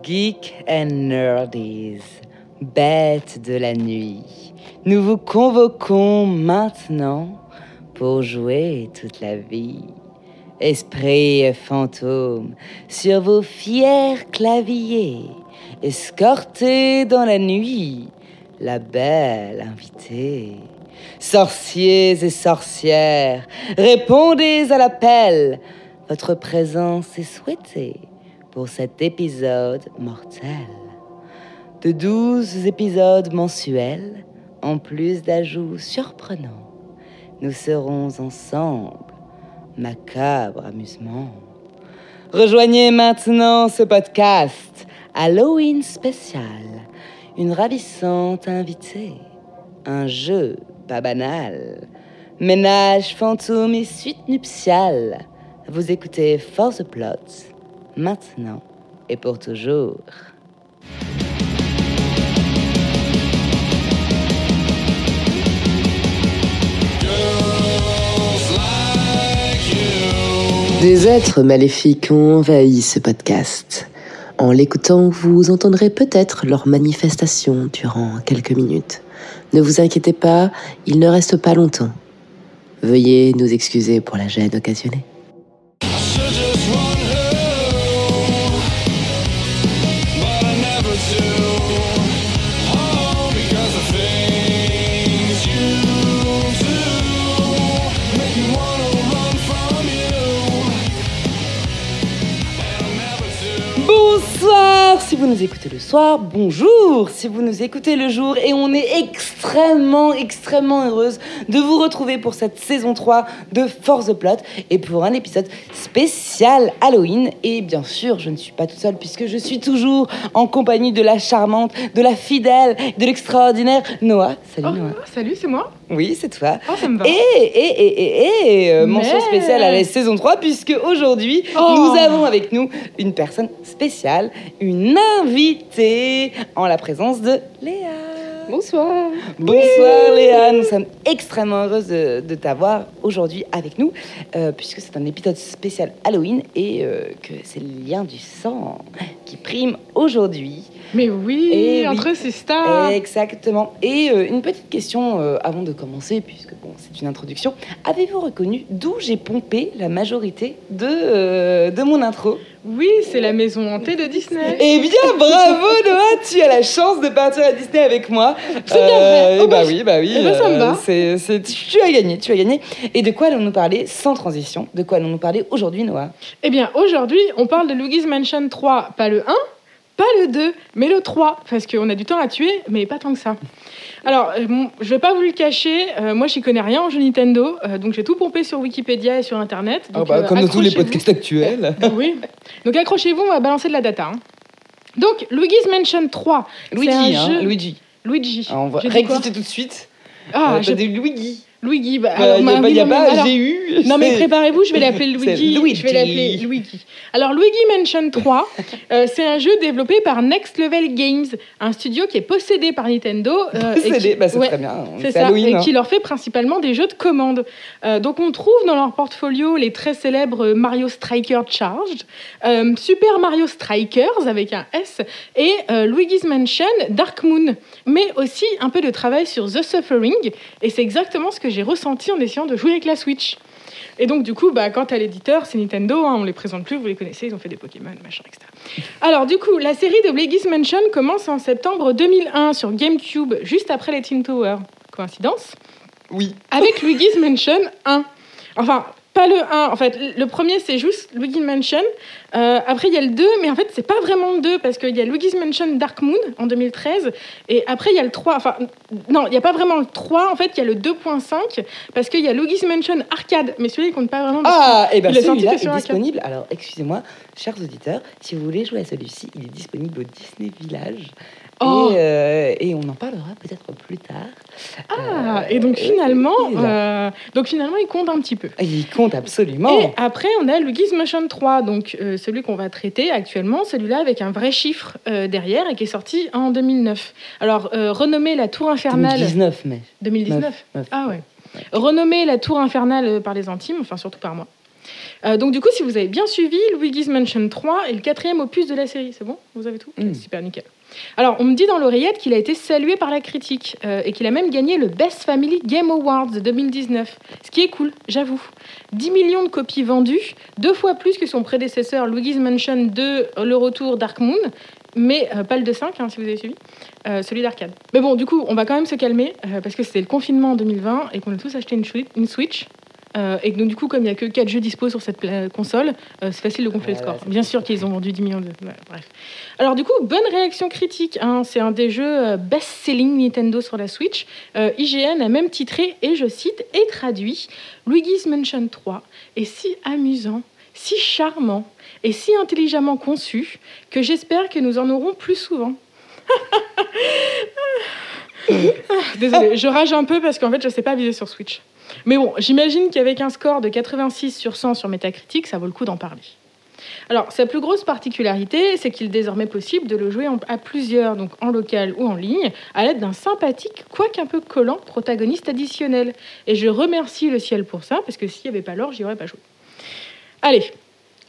Geek and Nerdies, bêtes de la nuit, nous vous convoquons maintenant pour jouer toute la vie. Esprits et fantômes, sur vos fiers claviers, escortés dans la nuit, la belle invitée. Sorciers et sorcières, répondez à l'appel, votre présence est souhaitée pour cet épisode mortel. De douze épisodes mensuels, en plus d'ajouts surprenants, nous serons ensemble. Macabre amusement. Rejoignez maintenant ce podcast Halloween spécial. Une ravissante invitée. Un jeu pas banal. Ménage, fantôme et suite nuptiale. Vous écoutez Force Plot maintenant et pour toujours. Des êtres maléfiques ont envahi ce podcast. En l'écoutant, vous entendrez peut-être leur manifestation durant quelques minutes. Ne vous inquiétez pas, il ne reste pas longtemps. Veuillez nous excuser pour la gêne occasionnée. Si vous nous écoutez le soir, bonjour si vous nous écoutez le jour et on est extrêmement extrêmement heureuse de vous retrouver pour cette saison 3 de Force the Plot et pour un épisode spécial Halloween et bien sûr je ne suis pas toute seule puisque je suis toujours en compagnie de la charmante, de la fidèle, de l'extraordinaire Noah. Salut Oh, Noah. salut, c'est moi. Oui, c'est toi. Oh, ça me va. Et, et, et, et, et, euh, mention spéciale à la saison 3, puisque aujourd'hui, Oh. nous avons avec nous une personne spéciale, une invitée, en la présence de Léa. Bonsoir. Bonsoir Léa, nous sommes extrêmement heureuses de, de t'avoir aujourd'hui avec nous, euh, puisque c'est un épisode spécial Halloween et euh, que c'est le lien du sang qui prime aujourd'hui. Mais oui, Eh oui. entre ces stars. Exactement. Et euh, une petite question euh, avant de commencer, puisque bon, c'est une introduction. Avez-vous reconnu d'où j'ai pompé la majorité de, euh, de mon intro? Oui, c'est la maison hantée de Disney. Eh bien, bravo Noah, tu as la chance de partir à Disney avec moi. C'est bien vrai. Eh Oh, bah bah, oui, bah oui. eh ben, ça me va. c'est- tu as gagné, tu as gagné. Et de quoi allons-nous parler sans transition? De quoi allons-nous parler aujourd'hui, Noah? Eh bien, aujourd'hui, on parle de Luigi's Mansion 3, pas le 1, pas le 2, mais le 3, parce qu'on a du temps à tuer, mais pas tant que ça. Alors, euh, bon, je vais pas vous le cacher, euh, moi j'y connais rien en jeu Nintendo, euh, donc j'ai tout pompé sur Wikipédia et sur Internet. donc, euh, Ah bah, Comme dans tous les podcasts actuels. Oui. Donc accrochez-vous, on va balancer de la data. hein. Donc, Luigi's Mansion 3, Luigi, un hein, jeu... Luigi. Luigi. Ah, on va rectifier tout de suite. Ah, Euh, j'ai- t'as dit Luigi. Luigi. Bah, Bah, alors, bah, oui, non, mais alors- j'ai eu. Non mais préparez-vous, je vais l'appeler Luigi. Luigi. Je vais l'appeler Luigi. Alors Luigi Mansion 3, euh, c'est un jeu développé par Next Level Games, un studio qui est possédé par Nintendo. euh, qui- bah, c'est ouais, très bien. C'est ça, Halloween. et hein. qui leur fait principalement des jeux de commande. Euh, donc on trouve dans leur portfolio les très célèbres Mario Striker Charged, euh, Super Mario Strikers avec un S et Luigi's Mansion Dark Moon, mais aussi un peu de travail sur The Suffering. Et c'est exactement ce que j'ai ressenti en essayant de jouer avec la Switch. Et donc, du coup, bah, quant à l'éditeur, c'est Nintendo, hein, on les présente plus, vous les connaissez, ils ont fait des Pokémon, machin, etc. Alors, du coup, la série de Luigi's Mansion commence en septembre 2001 sur GameCube, juste après les Team Tower. Coïncidence? Oui. Avec Luigi's Mansion 1. Enfin, pas le 1. En fait, le premier, c'est juste Luigi's Mansion. Euh, après, il y a le 2, mais en fait, c'est pas vraiment le 2, parce qu'il y a Luigi's Mansion Dark Moon en 2013. Et après, il y a le 3. Enfin, non, il n'y a pas vraiment le 3. En fait, il y a le 2.5, parce qu'il y a Luigi's Mansion Arcade. Mais celui-là, il compte pas vraiment. Ah, et est sorti celui-là est arcade. disponible. Alors, excusez-moi, chers auditeurs, si vous voulez jouer à celui-ci, il est disponible au Disney Village. Oh. Et, euh, et on en parlera peut-être plus tard. Ah, Euh, et donc finalement, euh, donc finalement, il compte un petit peu. Il compte absolument. Et après, on a Luigi's Mansion 3, donc euh, celui qu'on va traiter actuellement, celui-là avec un vrai chiffre euh, derrière et qui est sorti en 2009. Alors, renommé la Tour Infernale. 2019, mais. 2019 Neuf, neuf. Ah ouais. Renommé la Tour Infernale par les intimes, enfin surtout par moi. Euh, donc du coup, si vous avez bien suivi, Luigi's Mansion 3 est le quatrième opus de la série. C'est bon? Vous avez tout? Ok, Mm. Super, nickel. Alors, on me dit dans l'oreillette qu'il a été salué par la critique euh, et qu'il a même gagné le Best Family Game Awards de 2019. Ce qui est cool, j'avoue. 10 millions de copies vendues, deux fois plus que son prédécesseur Luigi's Mansion 2, Le Retour Dark Moon, mais euh, pas le de 5, hein, si vous avez suivi, euh, celui d'arcade. Mais bon, du coup, on va quand même se calmer parce que c'était le confinement en 2020 et qu'on a tous acheté une Switch. Euh, et donc, du coup, comme il n'y a que 4 jeux dispo sur cette console, euh, c'est facile de gonfler le score. Bien sûr qu'ils ont vendu 10 millions de. ouais, bref. Alors, du coup, bonne réaction critique. hein. C'est un des jeux euh, best-selling Nintendo sur la Switch. Euh, IGN a même titré, et je cite, et traduit Luigi's Mansion 3 est si amusant, si charmant et si intelligemment conçu que j'espère que nous en aurons plus souvent. Désolée, je rage un peu parce qu'en fait, je ne sais pas viser sur Switch. Mais bon, j'imagine qu'avec un score de 86 sur 100 sur Metacritic, ça vaut le coup d'en parler. Alors, sa plus grosse particularité, c'est qu'il est désormais possible de le jouer à plusieurs, donc en local ou en ligne, à l'aide d'un sympathique, quoique un peu collant, protagoniste additionnel. Et je remercie le ciel pour ça, parce que s'il n'y avait pas l'or, j'y aurais pas joué. Allez,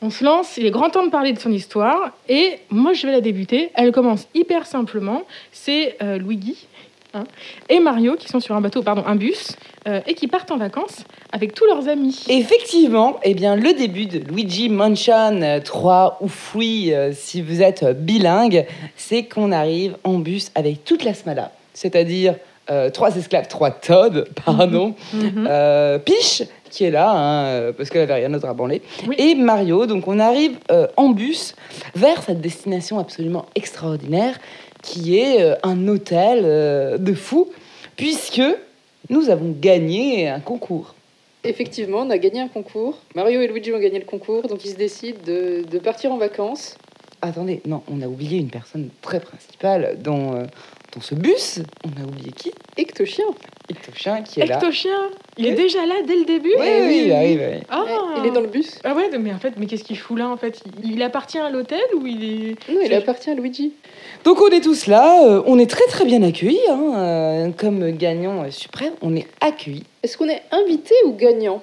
on se lance, il est grand temps de parler de son histoire, et moi je vais la débuter. Elle commence hyper simplement, c'est euh, Luigi hein, et Mario qui sont sur un bateau, pardon, un bus, euh, et qui partent en vacances avec tous leurs amis. Effectivement, eh bien, le début de Luigi Mansion euh, 3 ou Free, euh, si vous êtes euh, bilingue, c'est qu'on arrive en bus avec toute la smala. C'est-à-dire euh, trois esclaves, trois Todd, pardon, euh, Peach, qui est là, hein, parce qu'elle avait rien d'autre à branler, Oui. et Mario. Donc on arrive en bus vers cette destination absolument extraordinaire, qui est euh, un hôtel euh, de fou, puisque nous avons gagné un concours. Effectivement, on a gagné un concours. Mario et Luigi ont gagné le concours, donc ils se décident de, de partir en vacances. Attendez, non, on a oublié une personne très principale dans, euh, dans ce bus. On a oublié qui? Ectochien. Ectochien qui est là. Ectochien, il est déjà là dès le début? Oui, oui, il arrive. Ah, Il est dans le bus. Ah ouais, mais en fait, mais qu'est-ce qu'il fout là en fait? Il, appartient à l'hôtel ou il est Non, il appartient à Luigi. Donc on est tous là, euh, on est très très bien accueillis, hein, euh, comme gagnant euh, suprême, on est accueillis. Est-ce qu'on est invité ou gagnant?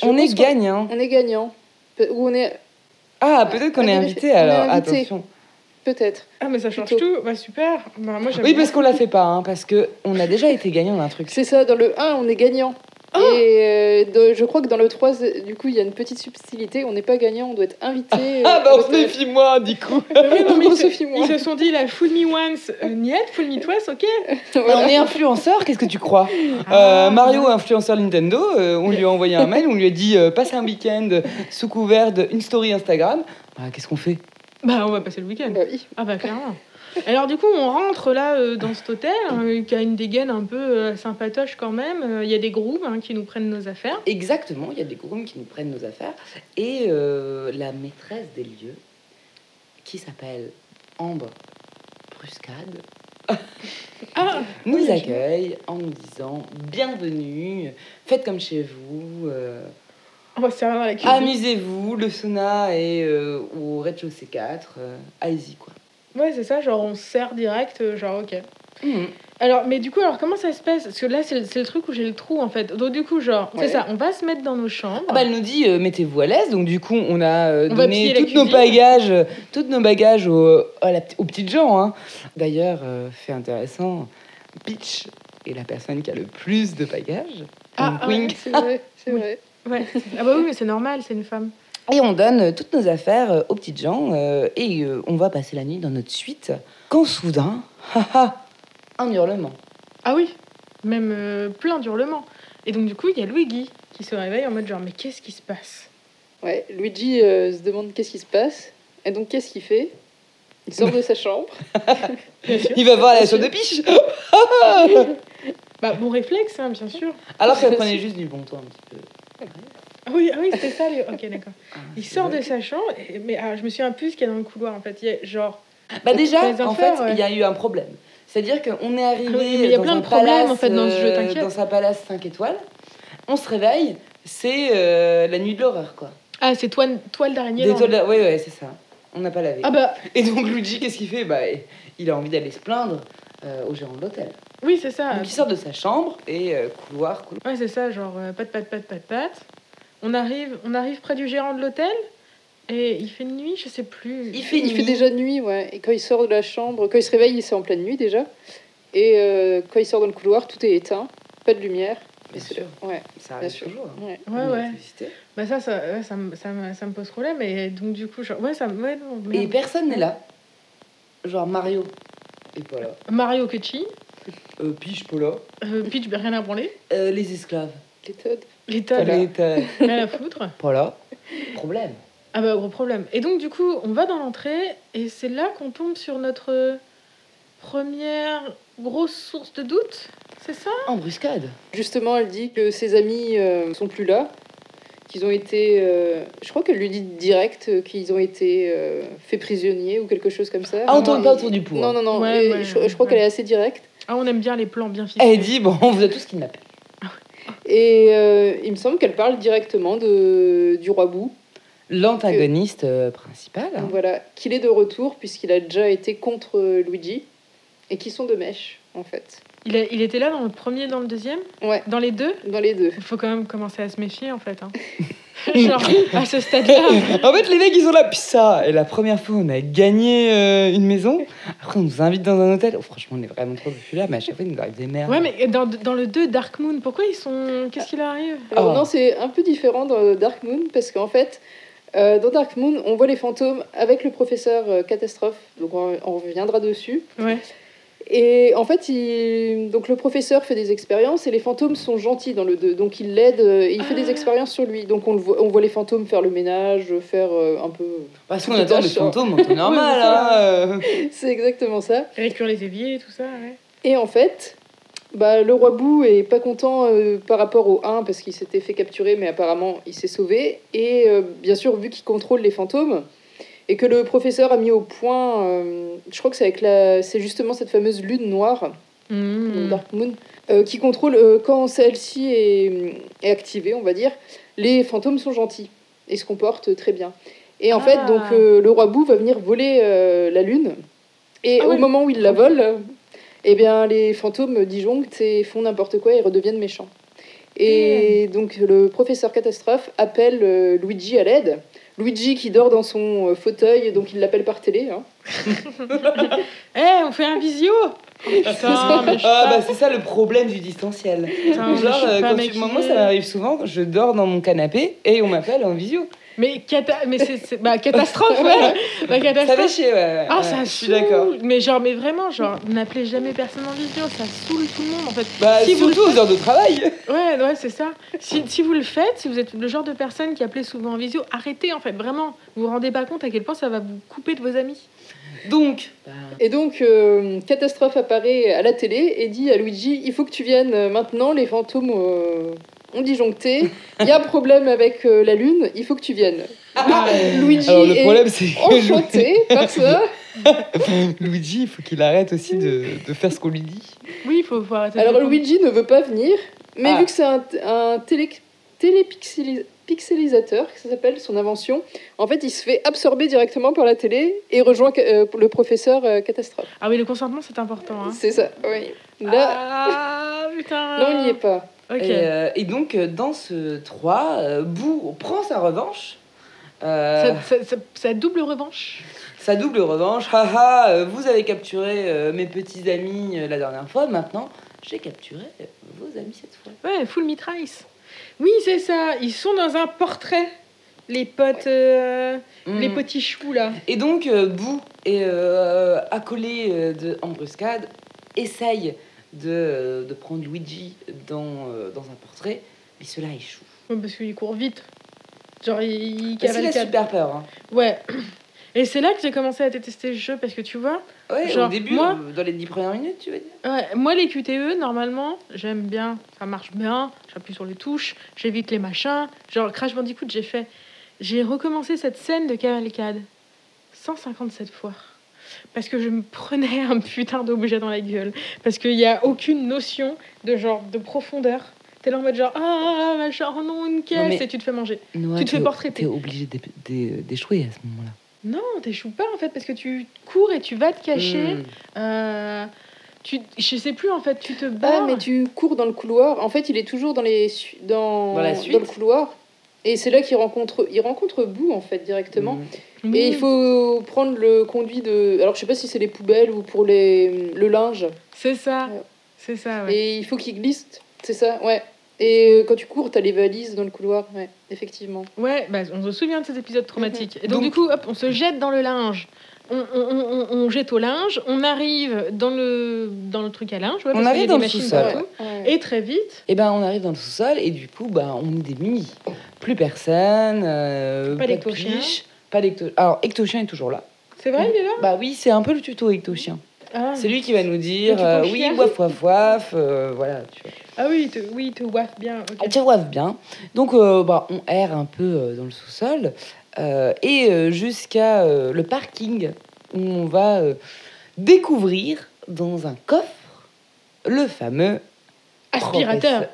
Je On est gagnant. On est gagnant. Ou on est. Ah, peut-être qu'on on est invité alors, invité. attention. Peut-être. Ah mais ça change Plutôt. tout. Bah super. Bah, moi j'aime Oui, parce qu'on l'a fait pas, hein, parce que on a déjà été gagnant d'un truc. C'est ça, dans le 1, on est gagnant. Oh Et euh, de- je crois que dans le 3, c'est- du coup, il y a une petite subtilité. On n'est pas gagnant, on doit être invité. euh, Ah, bah on se méfie moins, du coup. Oui, non, mais On ils, se se, fie moins. ils se sont dit la fool me once, euh, niet, fool me twice, ok. Voilà. On est influenceur, qu'est-ce que tu crois? Ah. Euh, Mario, influenceur Nintendo, euh, on lui a envoyé un mail, on lui a dit euh, passe un week-end sous couvert d'une story Instagram. Bah, qu'est-ce qu'on fait? Bah on va passer le week-end. Bah oui. Ah bah clairement. Alors du coup on rentre là euh, dans cet hôtel euh, qui a une dégaine un peu euh, sympatoche quand même. Il y a des grooves hein, qui nous prennent nos affaires. Exactement, il y a des grooms qui nous prennent nos affaires. Et la maîtresse des lieux, qui s'appelle Ambre Bruscade, Ah nous oui, accueille en nous disant bienvenue, faites comme chez vous, On va se servir dans la cuisine. amusez-vous, le sauna est euh, au rez-de-chaussée 4, euh, allez-y quoi. Ouais c'est ça, genre on se sert direct, euh, genre ok. Mhm. Alors, mais du coup, alors comment ça se passe? Parce que là, c'est le, le truc où j'ai le trou en fait. Donc, du coup, genre, Ouais. c'est ça, on va se mettre dans nos chambres. Ah bah, elle nous dit euh, mettez-vous à l'aise, donc du coup on a euh, On donné toutes nos bagages, toutes nos bagages aux, à la- aux petites gens. hein. D'ailleurs, euh, fait intéressant, Peach est la personne qui a le plus de bagages. Ah, ah. C'est vrai, c'est vrai. Ouais. Ah bah oui, mais c'est normal, c'est une femme. Et on donne euh, toutes nos affaires euh, aux petites gens euh, et euh, on va passer la nuit dans notre suite. Quand soudain, haha, un hurlement. Ah oui, même euh, plein d'hurlements. Et donc, du coup, il y a Luigi qui se réveille en mode genre, mais qu'est-ce qui se passe? Ouais, Luigi euh, se demande qu'est-ce qui se passe. Et donc, qu'est-ce qu'il fait? Il sort de sa chambre. Il va voir la chambre de Peach Bah, bon réflexe, hein, bien sûr. Alors qu'elle prenait juste du bon temps un petit peu. Ah oui, ah oui c'était ça. les- Ok, d'accord. Ah, Il sort vrai. de sa chambre, et- mais ah, je me souviens plus ce qu'il y a dans le couloir en fait. Il y a genre. Bah déjà, en fait, ouais. il y a eu un problème. C'est-à-dire qu'on est arrivé Ah oui, mais il y a dans plein un de problèmes, en fait, dans ce jeu, euh, t'inquiète. Dans un palace 5 étoiles. On se réveille, c'est euh, la nuit de l'horreur, quoi. Ah, c'est toile, toile d'araignée. Des toiles, ouais, c'est ça. On n'a pas lavé. Ah bah Et donc Luigi, qu'est-ce qu'il fait? Bah, il a envie d'aller se plaindre euh, au gérant de l'hôtel. Oui, c'est ça. Donc il sort de sa chambre et euh, couloir, couloir. Ouais, c'est ça, genre euh, pat, pat, pat, pat, pat. on arrive, on arrive près du gérant de l'hôtel et il fait nuit, je sais plus. Il fait Il nuit. fait déjà nuit, ouais. Et quand il sort de la chambre, quand il se réveille, c'est en pleine nuit déjà. Et euh, quand il sort dans le couloir, tout est éteint, pas de lumière. Bien sûr. Ouais, Ça arrive sûr. toujours. hein. Ouais. Ouais, ouais. Bah ça, ça, ouais, ça, me, ça, me, ça me pose problème. Et donc, du coup, genre, ouais, ça me. Ouais, non, Et personne n'est là. Genre Mario. Et pas là. Mario Cucci, Euh, Peach, pas là. euh, Peach, ben, rien à branler. Euh, les esclaves. Les Todd. L'état, Elle est, euh, rien à foutre. Problème. Ah bah, gros problème. Et donc, du coup, on va dans l'entrée et c'est là qu'on tombe sur notre première grosse source de doute. C'est ça? Embuscade. Justement, elle dit que ses amis euh, sont plus là, qu'ils ont été. euh, je crois qu'elle lui dit direct qu'ils ont été euh, faits prisonniers ou quelque chose comme ça. Ah, on Non, tourne pas autour du pot. Non, hein. non, non. Ouais, et ouais, je, je crois ouais. qu'elle est assez directe. Ah, on aime bien les plans bien ficelés. Elle dit bon, on vous a tous kidnappés. Et euh, il me semble qu'elle parle directement de, du roi Bou. L'antagoniste euh, principal. hein. Voilà, qu'il est de retour puisqu'il a déjà été contre Luigi et qui sont de mèche en fait. Il, a- il était là dans le premier, dans le deuxième? Ouais, Dans les deux? Dans les deux. Il faut quand même commencer à se méfier en fait. Hein. Genre, à ce stade-là. En fait, les mecs, ils là. Puis ça, et la première fois, on a gagné euh, une maison. Après, on nous invite dans un hôtel. Oh, franchement, on est vraiment trop populaire, mais à chaque fois, il nous arrive des merdes. Ouais, mais dans, dans le 2, Dark Moon, pourquoi ils sont. Qu'est-ce qu'il arrive Alors Oh. non, c'est un peu différent dans Dark Moon parce qu'en fait, euh, dans Dark Moon, on voit les fantômes avec le professeur euh, Catastrophe, donc on, on reviendra dessus. Ouais. Et en fait, il... donc le professeur fait des expériences et les fantômes sont gentils dans le 2. Donc il l'aide euh, et il fait Ah. des expériences sur lui. Donc on, le voit, on voit les fantômes faire le ménage, faire euh, un peu. Parce qu'on attend des Tâche, hein. fantômes normal. C'est ça. hein, euh. C'est exactement ça. Récure les éviers et tout ça, ouais. Et en fait, bah, le roi Bou est pas content euh, par rapport au 1 parce qu'il s'était fait capturer, mais apparemment il s'est sauvé. Et euh, bien sûr, vu qu'il contrôle les fantômes et que le professeur a mis au point, euh, je crois que c'est avec la, c'est justement cette fameuse lune noire, Mmh. donc Dark Moon, euh, qui contrôle euh, quand celle-ci est, est activée, on va dire, les fantômes sont gentils et se comportent très bien. Et en Ah. fait, donc euh, le roi Bou va venir voler la lune. Et Ah au moment où il la vole, eh bien les fantômes disjonctent et font n'importe quoi et redeviennent méchants. Et donc le professeur catastrophe appelle Luigi à l'aide. Luigi qui dort dans son euh, fauteuil, donc il l'appelle par télé. hein. Eh, on fait un visio Putain, mais je suis Ah, bah, c'est ça le problème du distanciel. Putain, Genre, euh, quand tu- moi, ça m'arrive souvent, je dors dans mon canapé et on m'appelle en visio. Mais, cata... mais c'est, bah, catastrophe, ouais Bah, Ça fait catastrophe chier, ouais. Ah, ouais, ça Je suis d'accord. Mais genre, mais vraiment, genre, n'appelez jamais personne en visio, ça saoule tout le monde en fait. Bah, Si vous le surtout aux heures de travail. Ouais, ouais, c'est ça. Si, si vous le faites, si vous êtes le genre de personne qui appelait souvent en visio, arrêtez en fait, vraiment. Vous vous rendez pas compte à quel point ça va vous couper de vos amis. Donc, Et donc, euh, Catastrophe apparaît à la télé et dit à Luigi Il faut que tu viennes maintenant, les fantômes euh, ont disjoncté. Il y a un problème avec euh, la lune, il faut que tu viennes. Luigi alors le est problème, c'est enchanté par ça. Luigi, il faut qu'il arrête aussi de, de faire ce qu'on lui dit. Oui, il faut, faut arrêter. de Alors. Luigi ne veut pas venir, mais Ah. vu que c'est un, un télé, pixelisateur, que ça s'appelle son invention, en fait, il se fait absorber directement par la télé et rejoint euh, le professeur euh, Catastrophe. Ah oui, le consentement c'est important. Hein. C'est ça, oui. Là, Ah putain. là, on n'y est pas. Ok. Et, euh, et donc, dans ce 3, euh, Boo prend sa revanche. Euh, ça- ça double revanche. sa double revanche. Haha, vous avez capturé euh, mes petits amis euh, la dernière fois. Maintenant, j'ai capturé vos amis cette fois. Ouais, full mitraille. Oui, c'est ça. Ils sont dans un portrait. Les potes, euh, les Mm. petits choux là. Et donc, euh, Boo est euh, accolé euh, de embuscade, essaye de, de prendre Luigi dans, euh, dans un portrait, mais cela échoue. Parce qu'il court vite. Genre, il, a super peur. hein. Ouais. Et c'est là que j'ai commencé à détester le jeu parce que tu vois, Ouais, Genre, au début, moi- euh, dans les 10 premières minutes, tu veux dire ouais, moi les QTE normalement j'aime bien, ça marche bien, j'appuie sur les touches, j'évite les machins. Genre Crash Bandicoot j'ai fait, j'ai recommencé cette scène de cavalcade 157 fois parce que je me prenais un putain d'objet dans la gueule parce qu'il n'y a aucune notion de genre de profondeur. T'es là en mode genre ah machin oh non une caisse et tu te fais manger. Noah, Tu te fais portraiter. T'es obligé d'é- d'é- d'échouer à ce moment-là. Non, t'échoues pas en fait parce que tu cours et tu vas te cacher. Mm. Euh, tu, je sais plus en fait, tu te bats. Ah, mais tu cours dans le couloir. En fait, il est toujours dans, les dans, Dans la dans suite le couloir. Et c'est là qu'il rencontre, il rencontre Boo en fait directement. Mm. Et il faut prendre le conduit de. Alors je sais pas si c'est les poubelles ou pour les... le linge. C'est ça. Ouais. C'est ça, ouais. Et il faut qu'il glisse. C'est ça, ouais. Et euh, quand tu cours, t'as les valises dans le couloir. Ouais, effectivement. Ouais, bah, on se souvient de cet épisode traumatique. Et donc, Donc- du coup, hop, on se jette dans le linge. On, on- on- on jette au linge, on arrive dans le, dans le truc à linge. ouais, On y a arrive des dans le sous-sol. Ouais. Et très vite, Et ben on arrive dans le sous-sol et du coup bah on est démunis. Plus personne, euh, Pas de d'ectochien. pas d'ecto. Alors ectochien est toujours là. c'est vrai, il est là? Bah oui, c'est un peu le tuto ectochien. ah. C'est lui qui va nous dire euh, oui, waf waf waf, euh, voilà, tu vois. Ah oui, te, oui, te waffe bien. ok. Elle te waffe bien. Donc euh, bah on erre un peu euh, dans le sous-sol euh, et jusqu'à euh, le parking où on va découvrir dans un coffre le fameux Aspirateur.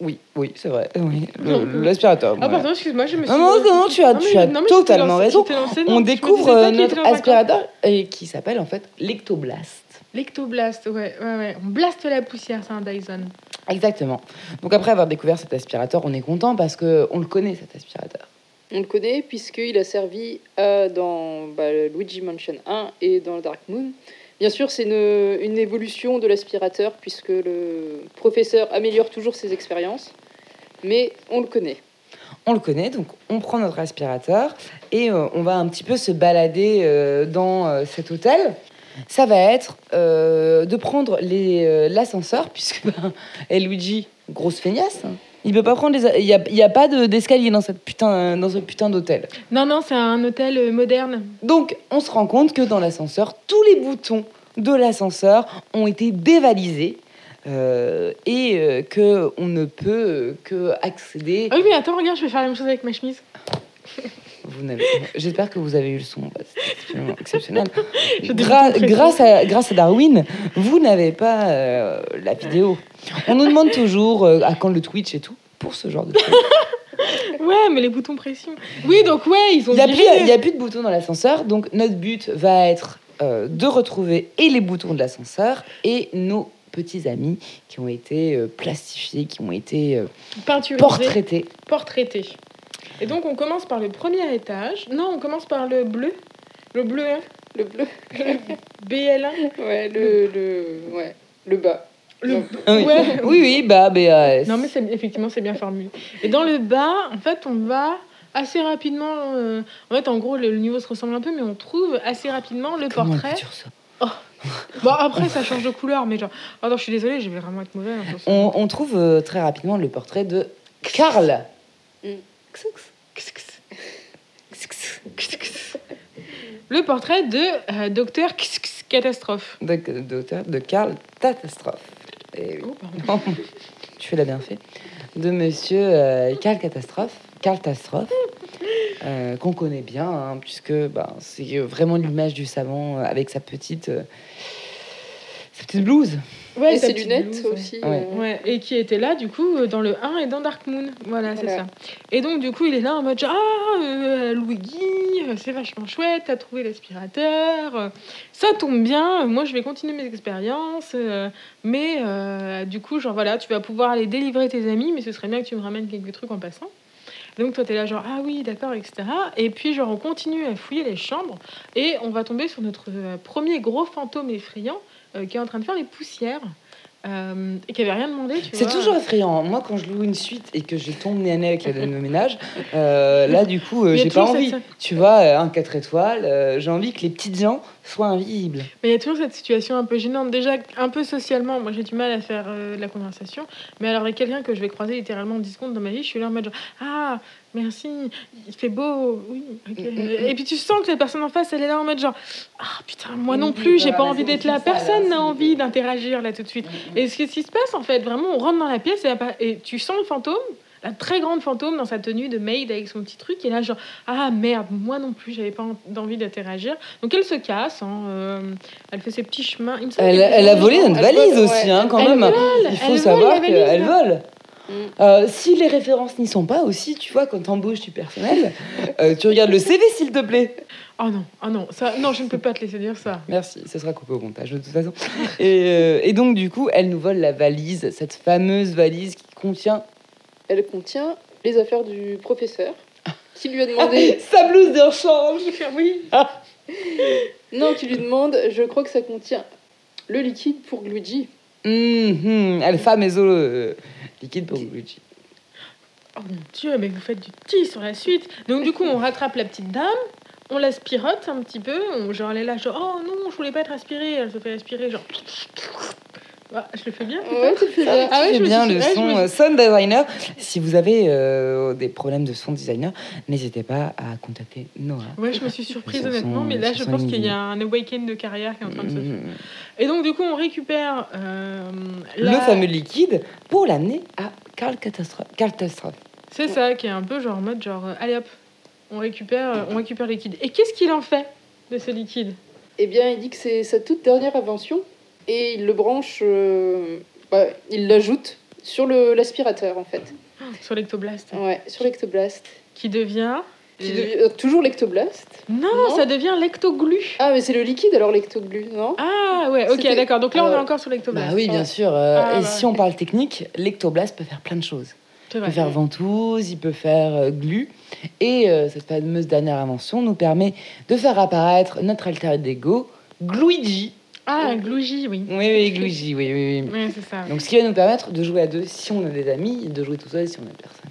Oui, oui, c'est vrai. Oui, l'aspirateur. Ah, ouais. pardon, excuse-moi, je me suis. Non, non, non, tu as- tu as non, totalement raison. non, On découvre notre aspirateur et qui s'appelle en fait l'ectoblast. L'ectoblast, ouais, ouais, ouais. On blaste la poussière, c'est un Dyson. Exactement. Donc après avoir découvert cet aspirateur, on est content parce que on le connaît cet aspirateur. On le connaît puisqu'il a servi à, dans bah, Luigi Mansion 1 et dans Dark Moon. Bien sûr, c'est une, une évolution de l'aspirateur puisque le professeur améliore toujours ses expériences. Mais on le connaît. On le connaît, donc on prend notre aspirateur et euh, on va un petit peu se balader euh, dans euh, cet hôtel. Ça va être euh, de prendre euh, l'ascenseur, puisque ben, et Luigi, grosse feignasse, hein. il peut pas prendre les. Il n'y a, il y a pas de- d'escalier dans, cette putain, dans ce putain d'hôtel. Non, non, c'est un hôtel euh, moderne. Donc, on se rend compte que dans l'ascenseur, tous les boutons de l'ascenseur ont été dévalisés euh, et euh, que on ne peut que accéder. Ah oui, mais attends, regarde, je vais faire la même chose avec ma chemise. J'espère que vous avez eu le son. absolument exceptionnel. Gra- grâce, à, grâce à Darwin, vous n'avez pas euh, la vidéo. On nous demande toujours euh, à quand le Twitch et tout pour ce genre de trucs. Ouais, mais les boutons pression. Oui, donc ouais, ils ont Il n'y a, plus- a de boutons dans l'ascenseur, donc notre but va être euh, de retrouver et les boutons de l'ascenseur et nos petits amis qui ont été plastifiés, qui ont été Peinturisé, portraités. Et donc on commence par le premier étage. Non, on commence par le bleu. Le bleu, hein Le bleu. BL1. Ouais, le, le, ouais, le bas. Le... Ah oui. Ouais. oui, oui, bah, BAS. Non, mais c'est- effectivement, c'est bien formulé. Et dans le bas, en fait, on va assez rapidement. euh, En fait, en gros, le, le niveau se ressemble un peu, mais on trouve assez rapidement le Comment portrait. ça Bon, après, ça change de couleur, mais genre. Oh non, je suis désolée, je vais vraiment être mauvaise. on, on trouve euh, très rapidement le portrait de Karl. Mm. Le portrait de euh, Docteur Catastrophe. De, de, de Karl Catastrophe. Et oui. Oh, pardon. tu l'as bien fait. De monsieur euh, Karl Catastrophe. Karl Catastrophe. euh, qu'on connaît bien, hein, puisque ben, c'est vraiment l'image du savant avec sa petite, euh, sa petite blouse. Ouais, et ses lunettes blouse, aussi. Ouais. euh, Ouais, et qui était là du coup euh, dans le 1 et dans Dark Moon. Voilà, c'est Voilà. ça. Et donc du coup, il est là en mode genre, ah, euh, Luigi, euh, c'est vachement chouette, t'as trouvé l'aspirateur. Ça tombe bien, moi je vais continuer mes expériences. euh, mais euh, du coup, genre voilà, tu vas pouvoir aller délivrer tes amis, mais ce serait bien que tu me ramènes quelques trucs en passant. Donc toi, t'es là genre, ah oui, d'accord, etc. Et puis genre, on continue à fouiller les chambres et on va tomber sur notre premier gros fantôme effrayant qui est en train de faire les poussières. euh, et qui avait rien demandé, C'est toujours effrayant. Moi, quand je loue une suite et que j'ai tombe nez à nez avec la dame de ménage, euh, là, du coup, euh, j'ai pas envie. cette- Tu vois, euh, un 4 étoiles, euh, j'ai envie que les petites gens soient invisibles. Mais il y a toujours cette situation un peu gênante. Déjà, un peu socialement, moi j'ai du mal à faire euh, de la conversation. Mais alors, avec quelqu'un que je vais croiser littéralement en 10 secondes dans ma vie, je suis là en mode genre, Ah, merci, il fait beau, oui. Et puis tu sens que cette personne en face, elle est là en mode genre, Ah putain, moi non plus, j'ai pas envie d'être là. Personne n'a envie d'interagir là tout de suite. Et ce qui ce qui se passe en fait, vraiment, on rentre dans la pièce et, la et tu sens le fantôme. La très grande fantôme dans sa tenue de maid avec son petit truc, et là, genre, ah merde, moi non plus, j'avais pas en- envie d'interagir. Donc elle se casse, hein, euh, elle fait ses petits chemins. Il me semble Elle, elle a volé notre elle valise aussi, hein, quand Elle même. vole, Il faut savoir la qu'elle vole. Mm. Euh, si les références n'y sont pas aussi, tu vois, quand t'embauches du personnel, euh, tu regardes le CV s'il te plaît. Oh non, oh non, ça, non, je ne peux pas te laisser dire ça. Merci, ce sera coupé au montage de toute façon. Et, euh, et donc, du coup, elle nous vole la valise, cette fameuse valise qui contient. Elle contient les affaires du professeur, qui lui a demandé. Sa blouse de rechange Oui. non, qui lui demande Je crois que ça contient le liquide pour Luigi. Mhm, Alpha Meso euh, liquide pour Luigi. Oh mon dieu, mais vous faites du petit sur la suite. Donc du coup, on rattrape la petite dame, on l'aspirote un petit peu, genre elle est là, genre oh non, je voulais pas être aspirée, elle se fait aspirer, genre. Ah, je le fais bien. Ouais, tu le fais bien. Ah ouais, je bien le ouais, son me- euh, sound designer. Si vous avez euh, des problèmes de son designer, n'hésitez pas à contacter Noah. Ouais, je me suis surprise son- honnêtement, mais là je pense qu'il y a un awaken de carrière qui est en train de se faire. Mhm. Et donc du coup, on récupère euh, Le fameux liquide pour l'amener à Karl Catastrophe. Catastrophe. C'est ça, qui est un peu genre en mode genre allez hop, on récupère, on récupère le liquide. Et qu'est-ce qu'il en fait de ce liquide? Eh bien, il dit que c'est sa toute dernière invention et il le branche, euh, bah, il l'ajoute sur le- l'aspirateur en fait. sur l'ectoblast, Ouais, sur l'ectoblast. qui devient Qui devient- euh, toujours l'ectoblast. non, Non. ça devient l'ectoglu. Ah, mais c'est le liquide alors l'ectoglu, non? Ah ouais, ok, d'accord. Donc là, on est euh, encore sur l'ectoblast. Bah oui, bien Ouais. sûr. euh, Ah, et bah si on parle technique, l'ectoblast peut faire plein de choses. Il peut faire ventouse, il peut faire glu. Et euh, cette fameuse dernière invention nous permet de faire apparaître notre alter ego, Gluigi. Ah, glouji, oui. Oui, oui, Gluigi, oui, oui, oui. Ouais, c'est ça. Donc, ce qui va nous permettre de jouer à deux si on a des amis, et de jouer tout seul si on a personne.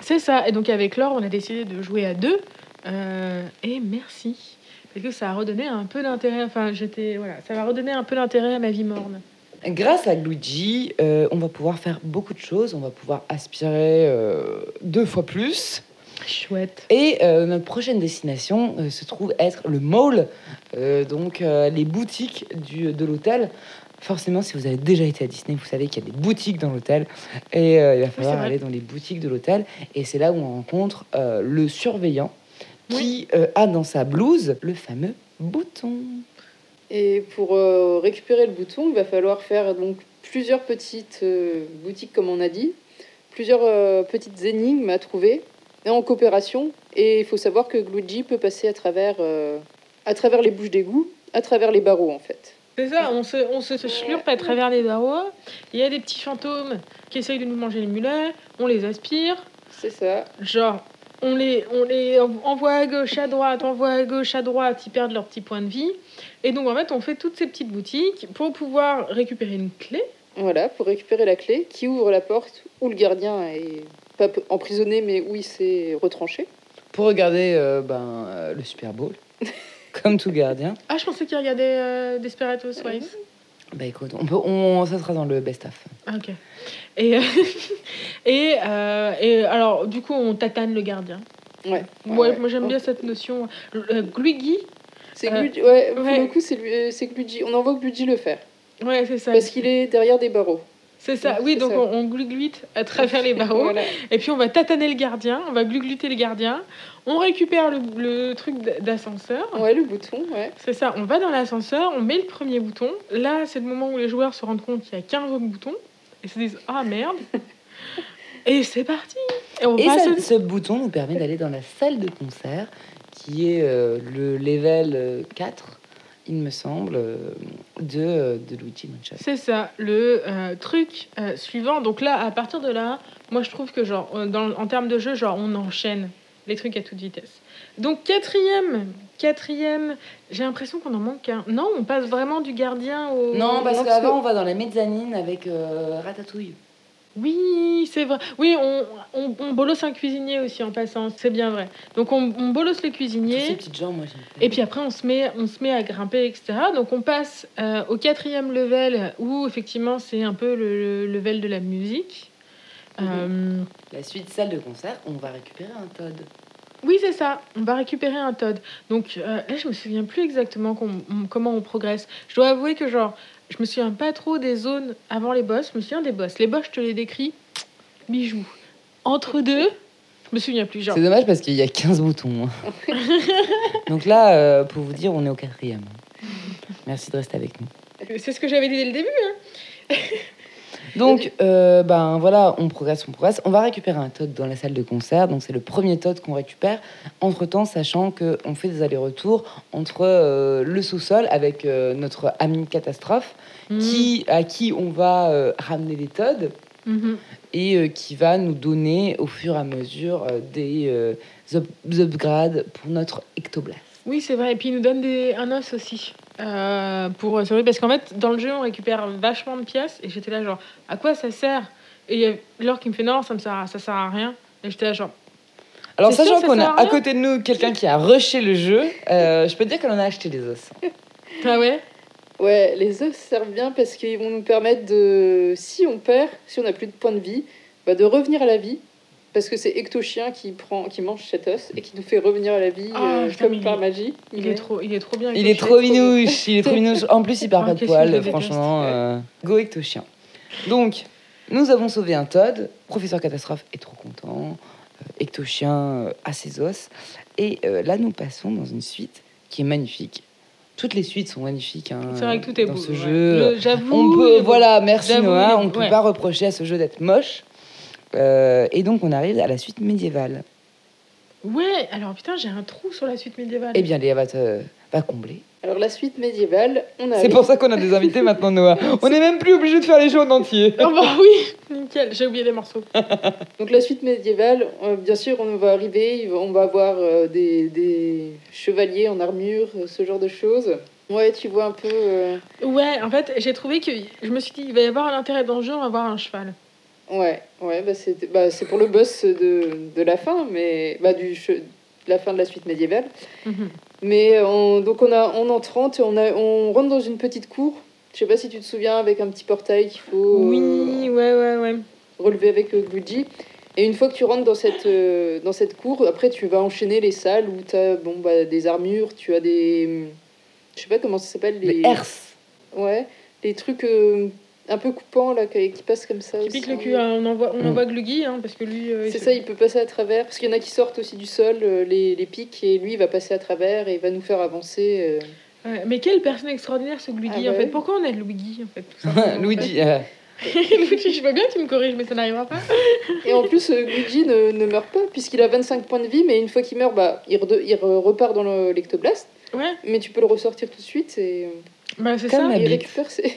C'est ça. Et donc avec Laure, on a décidé de jouer à deux. Euh, et merci. Parce que ça a redonné un peu d'intérêt. Enfin, j'étais. Voilà, ça va redonner un peu d'intérêt à ma vie morne. Grâce à Luigi, euh, on va pouvoir faire beaucoup de choses. On va pouvoir aspirer euh, deux fois plus. Chouette. Et euh, notre prochaine destination euh, se trouve être le mall, euh, donc les boutiques du, de l'hôtel. Forcément, si vous avez déjà été à Disney, vous savez qu'il y a des boutiques dans l'hôtel. Et il va falloir aller dans les boutiques de l'hôtel. Et c'est là où on rencontre le surveillant qui a dans sa blouse le fameux bouton. Et pour récupérer le bouton, il va falloir faire donc plusieurs petites boutiques, comme on a dit, plusieurs petites énigmes à trouver, en coopération. Et il faut savoir que Luigi peut passer à travers, euh, à travers les bouches d'égout, à travers les barreaux en fait. C'est ça, on se, on se schlurpe à travers les barreaux. Il y a des petits fantômes qui essayent de nous manger les mulets. On les aspire. C'est ça. Genre, on les, on les envoie à gauche, à droite, envoie à gauche, à droite. Ils perdent leur petit point de vie. Et donc, en fait, on fait toutes ces petites boutiques pour pouvoir récupérer une clé. Voilà, pour récupérer la clé qui ouvre la porte où le gardien est pas emprisonné, mais où il s'est retranché. Pour regarder euh, ben, euh, le Super Bowl, comme tout gardien. Ah, je pensais qu'il regardait euh, Desperate Housewives. Bah écoute, on peut, on, ça sera dans le best-of. Ah, ok. Et, euh, et, euh, et alors, du coup, on tatane le gardien. Ouais. Ouais, moi j'aime bien cette notion. Gluigi, C'est Euh, Luigi- ouais, pour ouais. le coup, c'est lui- euh, c'est Luigi. On envoie Luigi le faire. ouais, c'est ça. Parce qu'il est derrière des barreaux. C'est ça, oui, donc ça. on, on glugluite à travers les barreaux. Voilà. Et puis on va tataner le gardien, on va glugluter le gardien. On récupère le, le truc d'ascenseur. Ouais, le bouton, ouais. C'est ça, on va dans l'ascenseur, on met le premier bouton. Là, c'est le moment où les joueurs se rendent compte qu'il y a 15 autres boutons. Et se disent Ah merde Et c'est parti Et on Et passe ça- au- ce bouton nous permet d'aller dans la salle de concert, qui est euh, le level euh, 4, il me semble, euh, de, euh, de Luigi Mansion. C'est ça, le euh, truc euh, suivant. Donc là, à partir de là, moi je trouve que genre, dans, en termes de jeu, genre, on enchaîne les trucs à toute vitesse. Donc quatrième, quatrième, j'ai l'impression qu'on en manque un. Non, on passe vraiment du gardien au. Non, parce qu'avant, on va dans les mezzanines avec euh, Ratatouille. Oui, c'est vrai. Oui, on, on, on bolosse un cuisinier aussi en passant, c'est bien vrai. Donc on, on bolosse le Tous ces cuisinier. petites gens, moi, Et puis après, on se met, on se met à grimper, etc. Donc on passe euh, au quatrième level où effectivement c'est un peu le, le level de la musique. Euh, La suite salle de concert, on va récupérer un Todd. oui, c'est ça. On va récupérer un Todd. Donc euh, là, je me souviens plus exactement on- comment on progresse. Je dois avouer que genre, je me souviens pas trop des zones avant les boss. Je me souviens des boss. Les boss, je te les décris. Bijoux. Entre deux, je me souviens plus. Genre, C'est dommage parce qu'il y a 15 boutons. hein. Donc là, euh, pour vous dire, on est au quatrième. Merci de rester avec nous. c'est ce que j'avais dit dès le début. hein. Donc, euh, ben voilà, on progresse, on progresse. On va récupérer un Todd dans la salle de concert. Donc, c'est le premier Todd qu'on récupère. Entre-temps, sachant qu'on fait des allers-retours entre euh, le sous-sol avec euh, notre ami catastrophe, Mhm. qui, à qui on va ramener les Todd. Mhm. et qui va nous donner au fur et à mesure des up- upgrades pour notre ectoblast. Oui, c'est vrai. Et puis il nous donne des... un os aussi. Euh, pour euh. Parce qu'en fait, dans le jeu, on récupère vachement de pièces. Et j'étais là, genre, à quoi ça sert? Et il y a Laure qui me fait, non, ça, me sert à... ça sert à rien. Et j'étais là, genre, Alors, sachant qu'on a à côté de nous quelqu'un qui a rushé le jeu, euh, je peux te dire en a acheté des os. ah ouais? Ouais, les œufs servent bien parce qu'ils vont nous permettre de, si on perd, si on n'a plus de points de vie, bah de revenir à la vie. Parce que c'est Ectochien qui, prend, qui mange cet os et qui nous fait revenir à la vie Ah, euh, comme il par magie. il est, trop, il est trop bien. Il est trop minouche, il est trop minouche. En plus, il perd Ah, pas de poils, franchement. euh, Go Ectochien. Donc, nous avons sauvé un Todd. Professeur Catastrophe est trop content. Euh, Ectochien a ses os. Et euh, là, nous passons dans une suite qui est magnifique. Toutes les suites sont magnifiques hein, C'est vrai que tout est dans beau. ce ouais. jeu. Le- J'avoue. On peut, voilà, merci J'avoue, Noah, on ne peut ouais. pas reprocher à ce jeu d'être moche. Euh, et donc, on arrive à la suite médiévale. Ouais, alors putain, j'ai un trou sur la suite médiévale. Eh bien, Léa va te va combler. Alors la suite médiévale, on a. C'est pour ça qu'on a des invités maintenant, Noah. On n'est même plus obligé de faire les jeux en entier. Oh bah oui, nickel, j'ai oublié des morceaux. Donc la suite médiévale, euh, bien sûr, on va arriver, on va avoir euh, des, des chevaliers en armure, ce genre de choses. Ouais, tu vois un peu. euh, Ouais, en fait, j'ai trouvé que je me suis dit, il va y avoir un intérêt dans le jeu, on va avoir un cheval. Ouais, ouais, bah c'est bah, c'est pour le boss de, de la fin, mais bah du de la fin de la suite médiévale. Mhm. Mais on, donc on a on entre on a on rentre dans une petite cour. Je sais pas si tu te souviens avec un petit portail qu'il faut euh, Oui, ouais, ouais, ouais. relever avec le Luigi. Et une fois que tu rentres dans cette, euh, dans cette cour, après tu vas enchaîner les salles où tu as bon, bah, des armures, tu as des. Je sais pas comment ça s'appelle. Les... Les Hers. Ouais, les trucs euh, un peu coupants là, qui, qui passent comme ça. Qui aussi. pique le cul, hein, on envoie, on Mm. envoie Gluggy, hein, parce que lui. euh, C'est ça, il peut passer à travers. Parce qu'il y en a qui sortent aussi du sol, euh, les, les pics, et lui il va passer à travers et il va nous faire avancer. euh. Ouais, mais quelle personne extraordinaire ce Gluggy, Ah en fait. Pourquoi on aide Luigi, en fait tout simplement, Luigi. euh, Luigi, je veux bien que tu me corriges, mais ça n'arrivera pas. Et en plus, euh, Luigi ne, ne meurt pas, puisqu'il a 25 points de vie, mais une fois qu'il meurt, bah, il, rede- il re- repart dans le- l'ectoblast. Ouais, Mais tu peux le ressortir tout de suite et euh, bah c'est Comme ça. la il bite. récupère ses,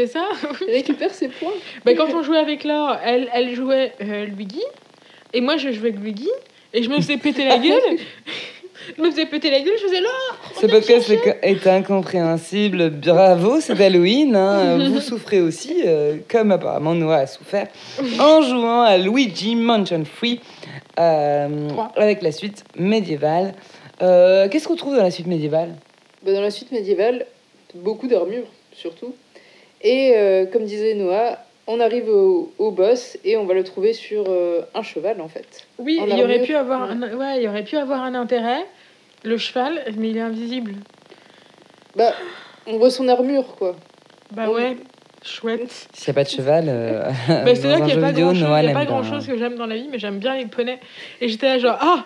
C'est ça. il récupère ses points. bah, quand on jouait avec Laure, elle, elle jouait euh, Luigi, et moi je jouais Luigi, et je me faisais péter la gueule. je me faisais péter la gueule, je faisais Laure Ce podcast est- est incompréhensible. Bravo, c'est Halloween. hein. Vous souffrez aussi, euh, comme apparemment Noah a souffert, en jouant à Luigi Mansion Free euh, avec la suite médiévale. Euh, Qu'est-ce qu'on trouve dans la suite médiévale? Bah, dans la suite médiévale, beaucoup d'armures, surtout. Et euh, comme disait Noah, on arrive au, au boss et on va le trouver sur euh, un cheval, en fait. Oui, En il y aurait pu avoir un, ouais, il y aurait pu avoir un intérêt. Le cheval, mais il est invisible. Bah, on voit son armure, quoi. Bah ouais, chouette. S'il n'y a pas de cheval, euh, Bah, c'est là un qu'il n'y jeu a pas vidéo, grand chose, Noah il y a n'aime pas pas. grand chose que j'aime dans la vie, mais j'aime bien les poneys. Et j'étais là genre ah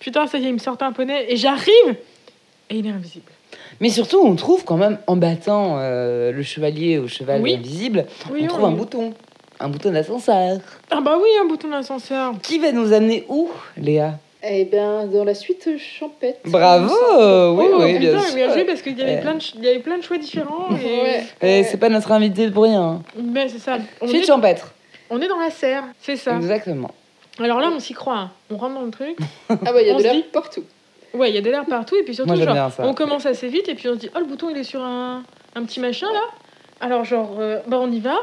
putain ça y est il me sort un poney et j'arrive et il est invisible. Mais surtout, on trouve quand même, en battant euh, le chevalier au cheval Oui. invisible, Oui, on trouve un bouton. Un bouton d'ascenseur. Ah bah oui un bouton d'ascenseur. Qui va nous amener où, Léa? Eh bien, dans la suite champêtre. Bravo Oui, Oh, oui, bien sûr. bien joué parce qu'il y avait Euh. plein de il y avait plein de choix différents et Ouais. Et c'est pas notre invité pour rien. hein. mais c'est ça. On Suite est, champêtre. on est dans la serre, c'est ça. Exactement. Alors là on s'y croit. hein. On rentre dans le truc. Ah bah, il y a On de se l'air dit- partout. Ouais, il y a de l'air partout et puis surtout Moi, genre bien on commence assez vite et puis on se dit oh le bouton il est sur un, un petit machin là. Alors genre euh, bah on y va.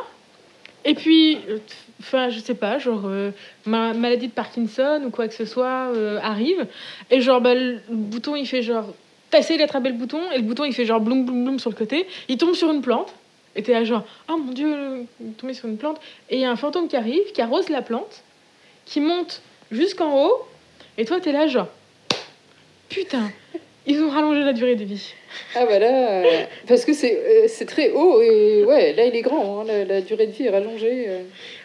Et puis euh, enfin je sais pas genre euh, ma maladie de Parkinson ou quoi que ce soit arrive et genre bah, le bouton il fait genre t'as essayé d'attraper le bouton et le bouton il fait genre bloum bloum bloum sur le côté, il tombe sur une plante et t'es là genre oh mon dieu il est tombé sur une plante et il y a un fantôme qui arrive qui arrose la plante qui monte jusqu'en haut et toi t'es là genre putain ils ont rallongé la durée de vie. Ah bah là, euh, parce que c'est euh, c'est très haut et ouais, là il est grand, hein, la, la durée de vie est rallongée. euh.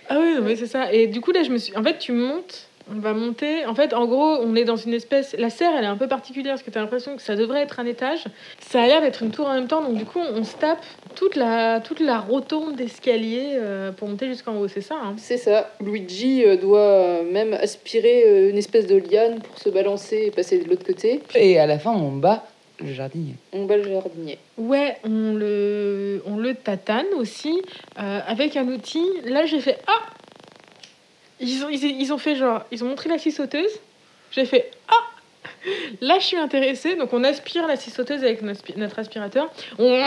Ah oui, mais c'est ça. Et du coup, là, je me suis. En fait, tu montes, on va monter. En fait, en gros, on est dans une espèce. La serre, elle est un peu particulière parce que tu as l'impression que ça devrait être un étage. Ça a l'air d'être une tour en même temps. Donc, du coup, on se tape toute la, toute la rotonde d'escalier euh, pour monter jusqu'en haut. C'est ça, hein? C'est ça. Luigi euh, doit euh, même aspirer une espèce de liane pour se balancer et passer de l'autre côté. Et à la fin, on bat le jardinier. On bat le jardinier. Ouais, on le, on le tatane aussi euh, avec un outil. Là, j'ai fait Ah ils ont, ils, ils ont fait genre, ils ont montré la scie sauteuse. J'ai fait ah Là, je suis intéressée. Donc, on aspire la scie sauteuse avec notre, aspi- notre aspirateur. On,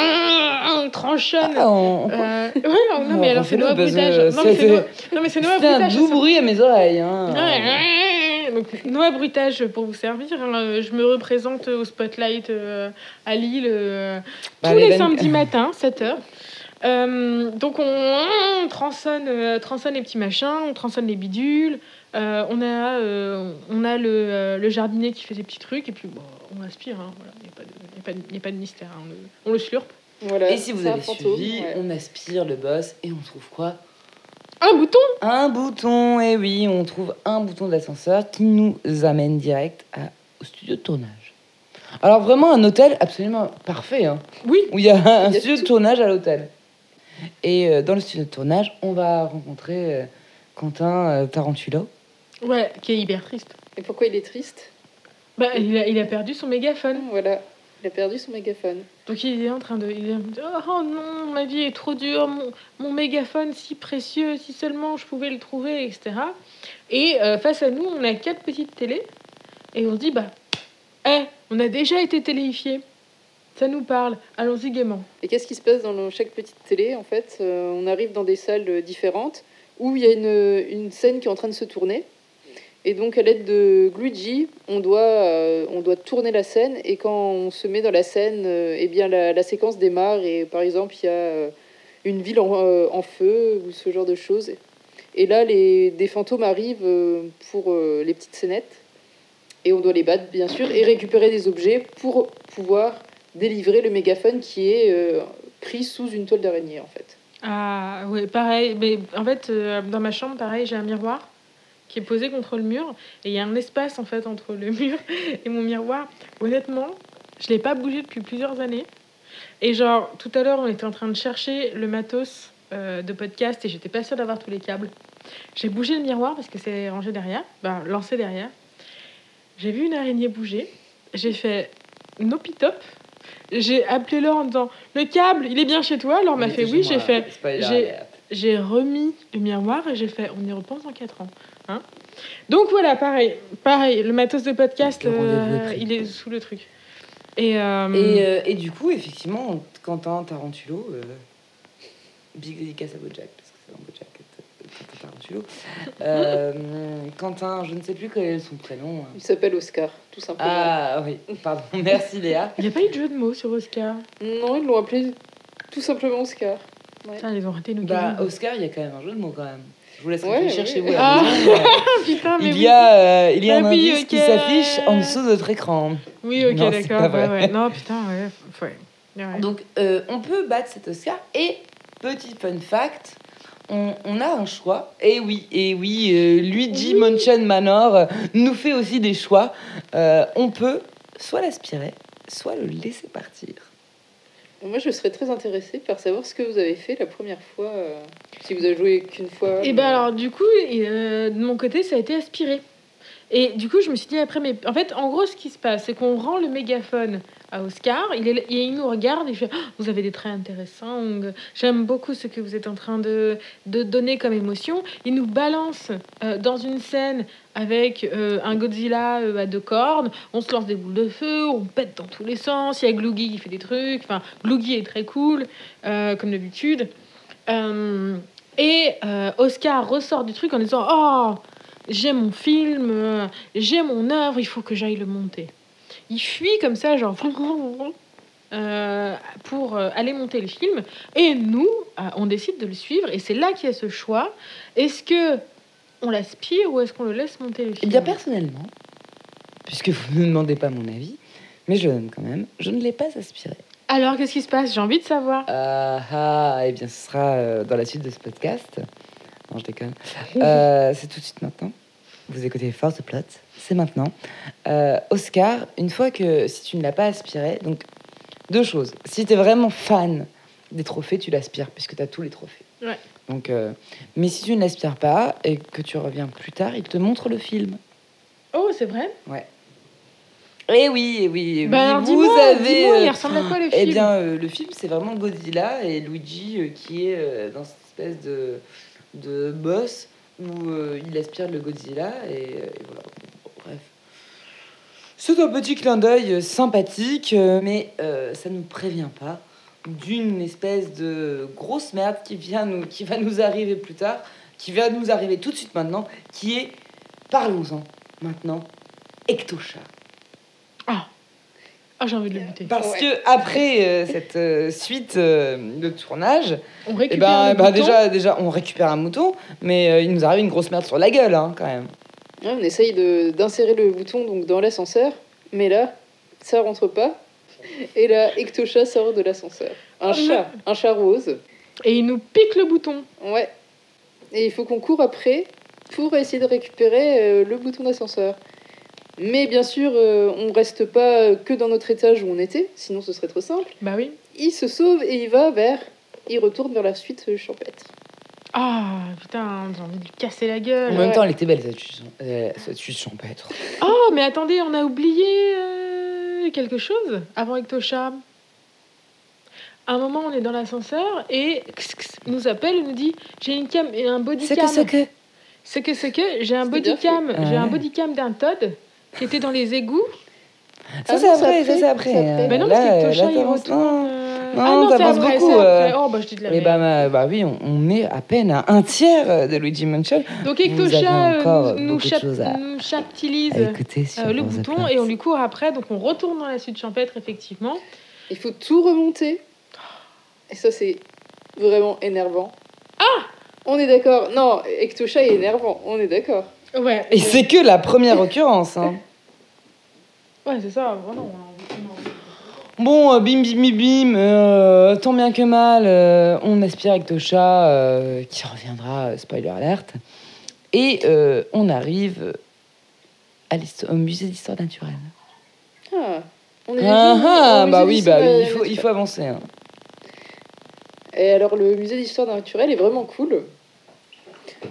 on tranchonne. Ah, on- Euh, ouais, non, non, mais alors c'est Refais-le, Noah parce que Bruitage. Non, mais c'est Noah C'était un doux bruit à mes oreilles. Hein. Ouais. Donc, Noah Bruitage pour vous servir. hein. Je me représente au Spotlight euh, à Lille euh, Bah, tous les les samedis matins, 7h. Donc on, on tronçonne, euh, tronçonne les petits machins, on tronçonne les bidules. Euh, on, a, euh, on a le, euh, le jardinier qui fait des petits trucs et puis bon, on aspire. hein, voilà. Il n'y a, pas de- il y a pas de- il y a pas de mystère. hein, on, le, on le slurpe. Voilà, Et si vous avez fantôme, suivi, ouais. on aspire le boss et on trouve quoi? Un bouton Un bouton, et oui, on trouve un bouton d'ascenseur qui nous amène direct à- au studio de tournage. Alors vraiment un hôtel absolument parfait, hein, Oui. où il y a un Il y a studio tout. de tournage à l'hôtel. Et euh, dans le studio de tournage, on va rencontrer euh, Quentin euh, Tarantula. Ouais, qui est hyper triste. Et pourquoi il est triste? Bah, il, a, il a perdu son mégaphone. Voilà, il a perdu son mégaphone. Donc il est en train de, il est oh non, ma vie est trop dure, mon, mon mégaphone si précieux, si seulement je pouvais le trouver, etc. Et euh, face à nous, on a quatre petites télés et on se dit bah, eh, on a déjà été téléifiés, ça nous parle, allons-y gaiement. Et qu'est-ce qui se passe dans chaque petite télé En fait, euh, on arrive dans des salles euh, différentes où il y a une, scène qui est en train de se tourner. Et donc, à l'aide de Gluigi, on doit, euh, on doit tourner la scène. Et quand on se met dans la scène, euh, eh bien, la, séquence démarre. Et par exemple, il y a une ville en, en feu ou ce genre de choses. Et là, les, des fantômes arrivent pour les petites scénettes. Et on doit les battre, bien sûr, et récupérer des objets pour pouvoir délivrer le mégaphone qui est euh, pris sous une toile d'araignée, en fait. Ah ouais, pareil, mais en fait, euh, dans ma chambre, pareil, j'ai un miroir qui est posé contre le mur et il y a un espace en fait entre le mur et mon miroir. Honnêtement, je l'ai pas bougé depuis plusieurs années. Et genre, tout à l'heure, on était en train de chercher le matos euh, de podcast et j'étais pas sûre d'avoir tous les câbles. J'ai bougé le miroir parce que c'est rangé derrière, ben, lancé derrière. J'ai vu une araignée bouger. J'ai fait nopitop. J'ai appelé Laure en disant Le câble, il est bien chez toi Laure m'a fait oui. J'ai fait j'ai- j'ai remis le miroir et j'ai fait on y repense dans 4 ans. Hein Donc voilà, pareil, pareil, le matos de podcast, Le rendez-vous euh, il est quoi. sous le truc. Et, euh, Et, euh, et du coup, effectivement, Quentin Tarantulo, euh, big dédicace à Bojack, parce que c'est dans Bojack Euh, Quentin, je ne sais plus quel est son prénom. Il s'appelle Oscar, tout simplement. Ah oui, pardon, merci Léa. il n'y a pas eu de jeu de mots sur Oscar? Non, ils l'ont appelé tout simplement Oscar. Ouais. Putain, ils ont raté nos Bah. Oscar, il y a quand même un jeu de mots quand même. Je vous laisse Ouais, réfléchir ouais. chez vous. Ah. mais putain, mais il y a, euh, il y a un oui, indice qui s'affiche en dessous de votre écran. Oui, ok, d'accord. Ouais, vrai. ouais. Non, putain, ouais. f- ouais. Ouais. Donc, euh, on peut battre cet Oscar. Et, petit fun fact, on, on a un choix. Et oui, et oui, euh, Luigi Mansion Manor euh, nous fait aussi des choix. Euh, on peut soit l'aspirer, soit le laisser partir. Moi, je serais très intéressée par savoir ce que vous avez fait la première fois, euh, si vous avez joué qu'une fois. Et mais- ben alors, du coup, euh, de mon côté, ça a été aspiré. Et du coup, je me suis dit après, mais en fait, en gros, ce qui se passe, c'est qu'on rend le mégaphone à Oscar. Il, est, il nous regarde et il fait Ah, Vous avez des traits intéressants. J'aime beaucoup ce que vous êtes en train de, de donner comme émotion. Il nous balance euh, dans une scène avec euh, un Godzilla euh, à deux cornes. On se lance des boules de feu, on pète dans tous les sens. Il y a Gloogie qui fait des trucs. Enfin, Gloogie est très cool, comme d'habitude. Et Oscar ressort du truc en disant Oh, j'ai mon film, j'ai mon œuvre, il faut que j'aille le monter. Il fuit comme ça, genre, euh, pour euh, aller monter le film. Et nous, euh, on décide de le suivre. Et c'est là qu'il y a ce choix. Est-ce que on l'aspire ou est-ce qu'on le laisse monter le Eh film? bien, personnellement, puisque vous ne me demandez pas mon avis, mais je donne quand même, je ne l'ai pas aspiré. Alors, qu'est-ce qui se passe? J'ai envie de savoir. Ah ah, eh bien, ce sera dans la suite de ce podcast. Non, je déconne. Euh, c'est tout de suite maintenant. Vous écoutez Force Plot, c'est maintenant. Euh, Oscar, une fois que si tu ne l'as pas aspiré, donc deux choses. Si tu es vraiment fan des trophées, tu l'aspires, puisque tu as tous les trophées. Ouais. Donc, euh, mais si tu ne l'aspires pas et que tu reviens plus tard, il te montre le film. Oh, c'est vrai? Eh oui, eh oui, eh oui. Ben, alors, vous dis-moi, avez. dis-moi, euh, il ressemble à quoi le film? eh bien, euh, le film, c'est vraiment Godzilla et Luigi euh, qui est euh, dans cette espèce de, de boss où euh, il aspire le Godzilla et, euh, et voilà. Bref. C'est un petit clin d'œil sympathique, euh, mais ça ne nous prévient pas d'une espèce de grosse merde qui, vient nous, qui va nous arriver plus tard, qui va nous arriver tout de suite maintenant, qui est, parlons-en maintenant, Ectosha. Ah, j'ai envie de le buter. Parce Ouais. que après euh, cette euh, suite euh, de tournage, On eh récupère ben, bah, bouton. déjà, déjà, on récupère un mouton, mais euh, il nous arrive une grosse merde sur la gueule, hein, quand même. Ouais, on essaye de- d'insérer le bouton donc, dans l'ascenseur, mais là, ça rentre pas. Et là, Ectosha sort de l'ascenseur. Un Oh, chat, un chat rose. Et il nous pique le bouton. Ouais. Et il faut qu'on court après pour essayer de récupérer euh, le bouton d'ascenseur. Mais bien sûr, euh, on reste pas que dans notre étage où on était, sinon ce serait trop simple. Bah oui. Il se sauve et il va vers. Il retourne vers la suite euh, champêtre. Ah, putain, j'ai envie de lui casser la gueule. En même temps, elle était belle, cette suite, euh, cette suite champêtre. Oh, mais attendez, on a oublié euh, quelque chose avant Ectosha. À un moment, on est dans l'ascenseur et X, X nous appelle et nous dit J'ai une cam et un body C'est cam. que, c'est que. C'est que, c'est que j'ai un C'était body bien fait. cam. J'ai un Ouais. body cam d'un Todd qui était dans les égouts. Ça, Ah c'est après, ça, c'est après. euh, Mais non, là, parce euh, là, il t'avances, retourne. non. euh, Non, ah non, c'est t'avances après, beaucoup, c'est après. euh. Oh, bah je dis de la Mais merde. bah, bah, bah oui, on, on est à peine à un tiers euh, de Luigi Mansion. Donc Ectosha euh, nous, chap- à- nous chaptilise euh, le bouton et on lui court après. Donc on retourne dans la suite champêtre, effectivement. Il faut tout remonter. Et ça, c'est vraiment énervant. Ah On est d'accord. Non, Ectosha est énervant. On est d'accord. Ouais, Et c'est que la première occurrence. Hein. ouais c'est ça. Vraiment, Bon, euh, bim bim bim bim, euh, tant bien que mal, euh, on aspire avec Tosha qui reviendra, spoiler alerte. Et on arrive à au musée d'histoire naturelle. Ah, on est Ah, ah, bah oui, bah il faut, il faut avancer. hein. Et alors, le musée d'histoire naturelle est vraiment cool.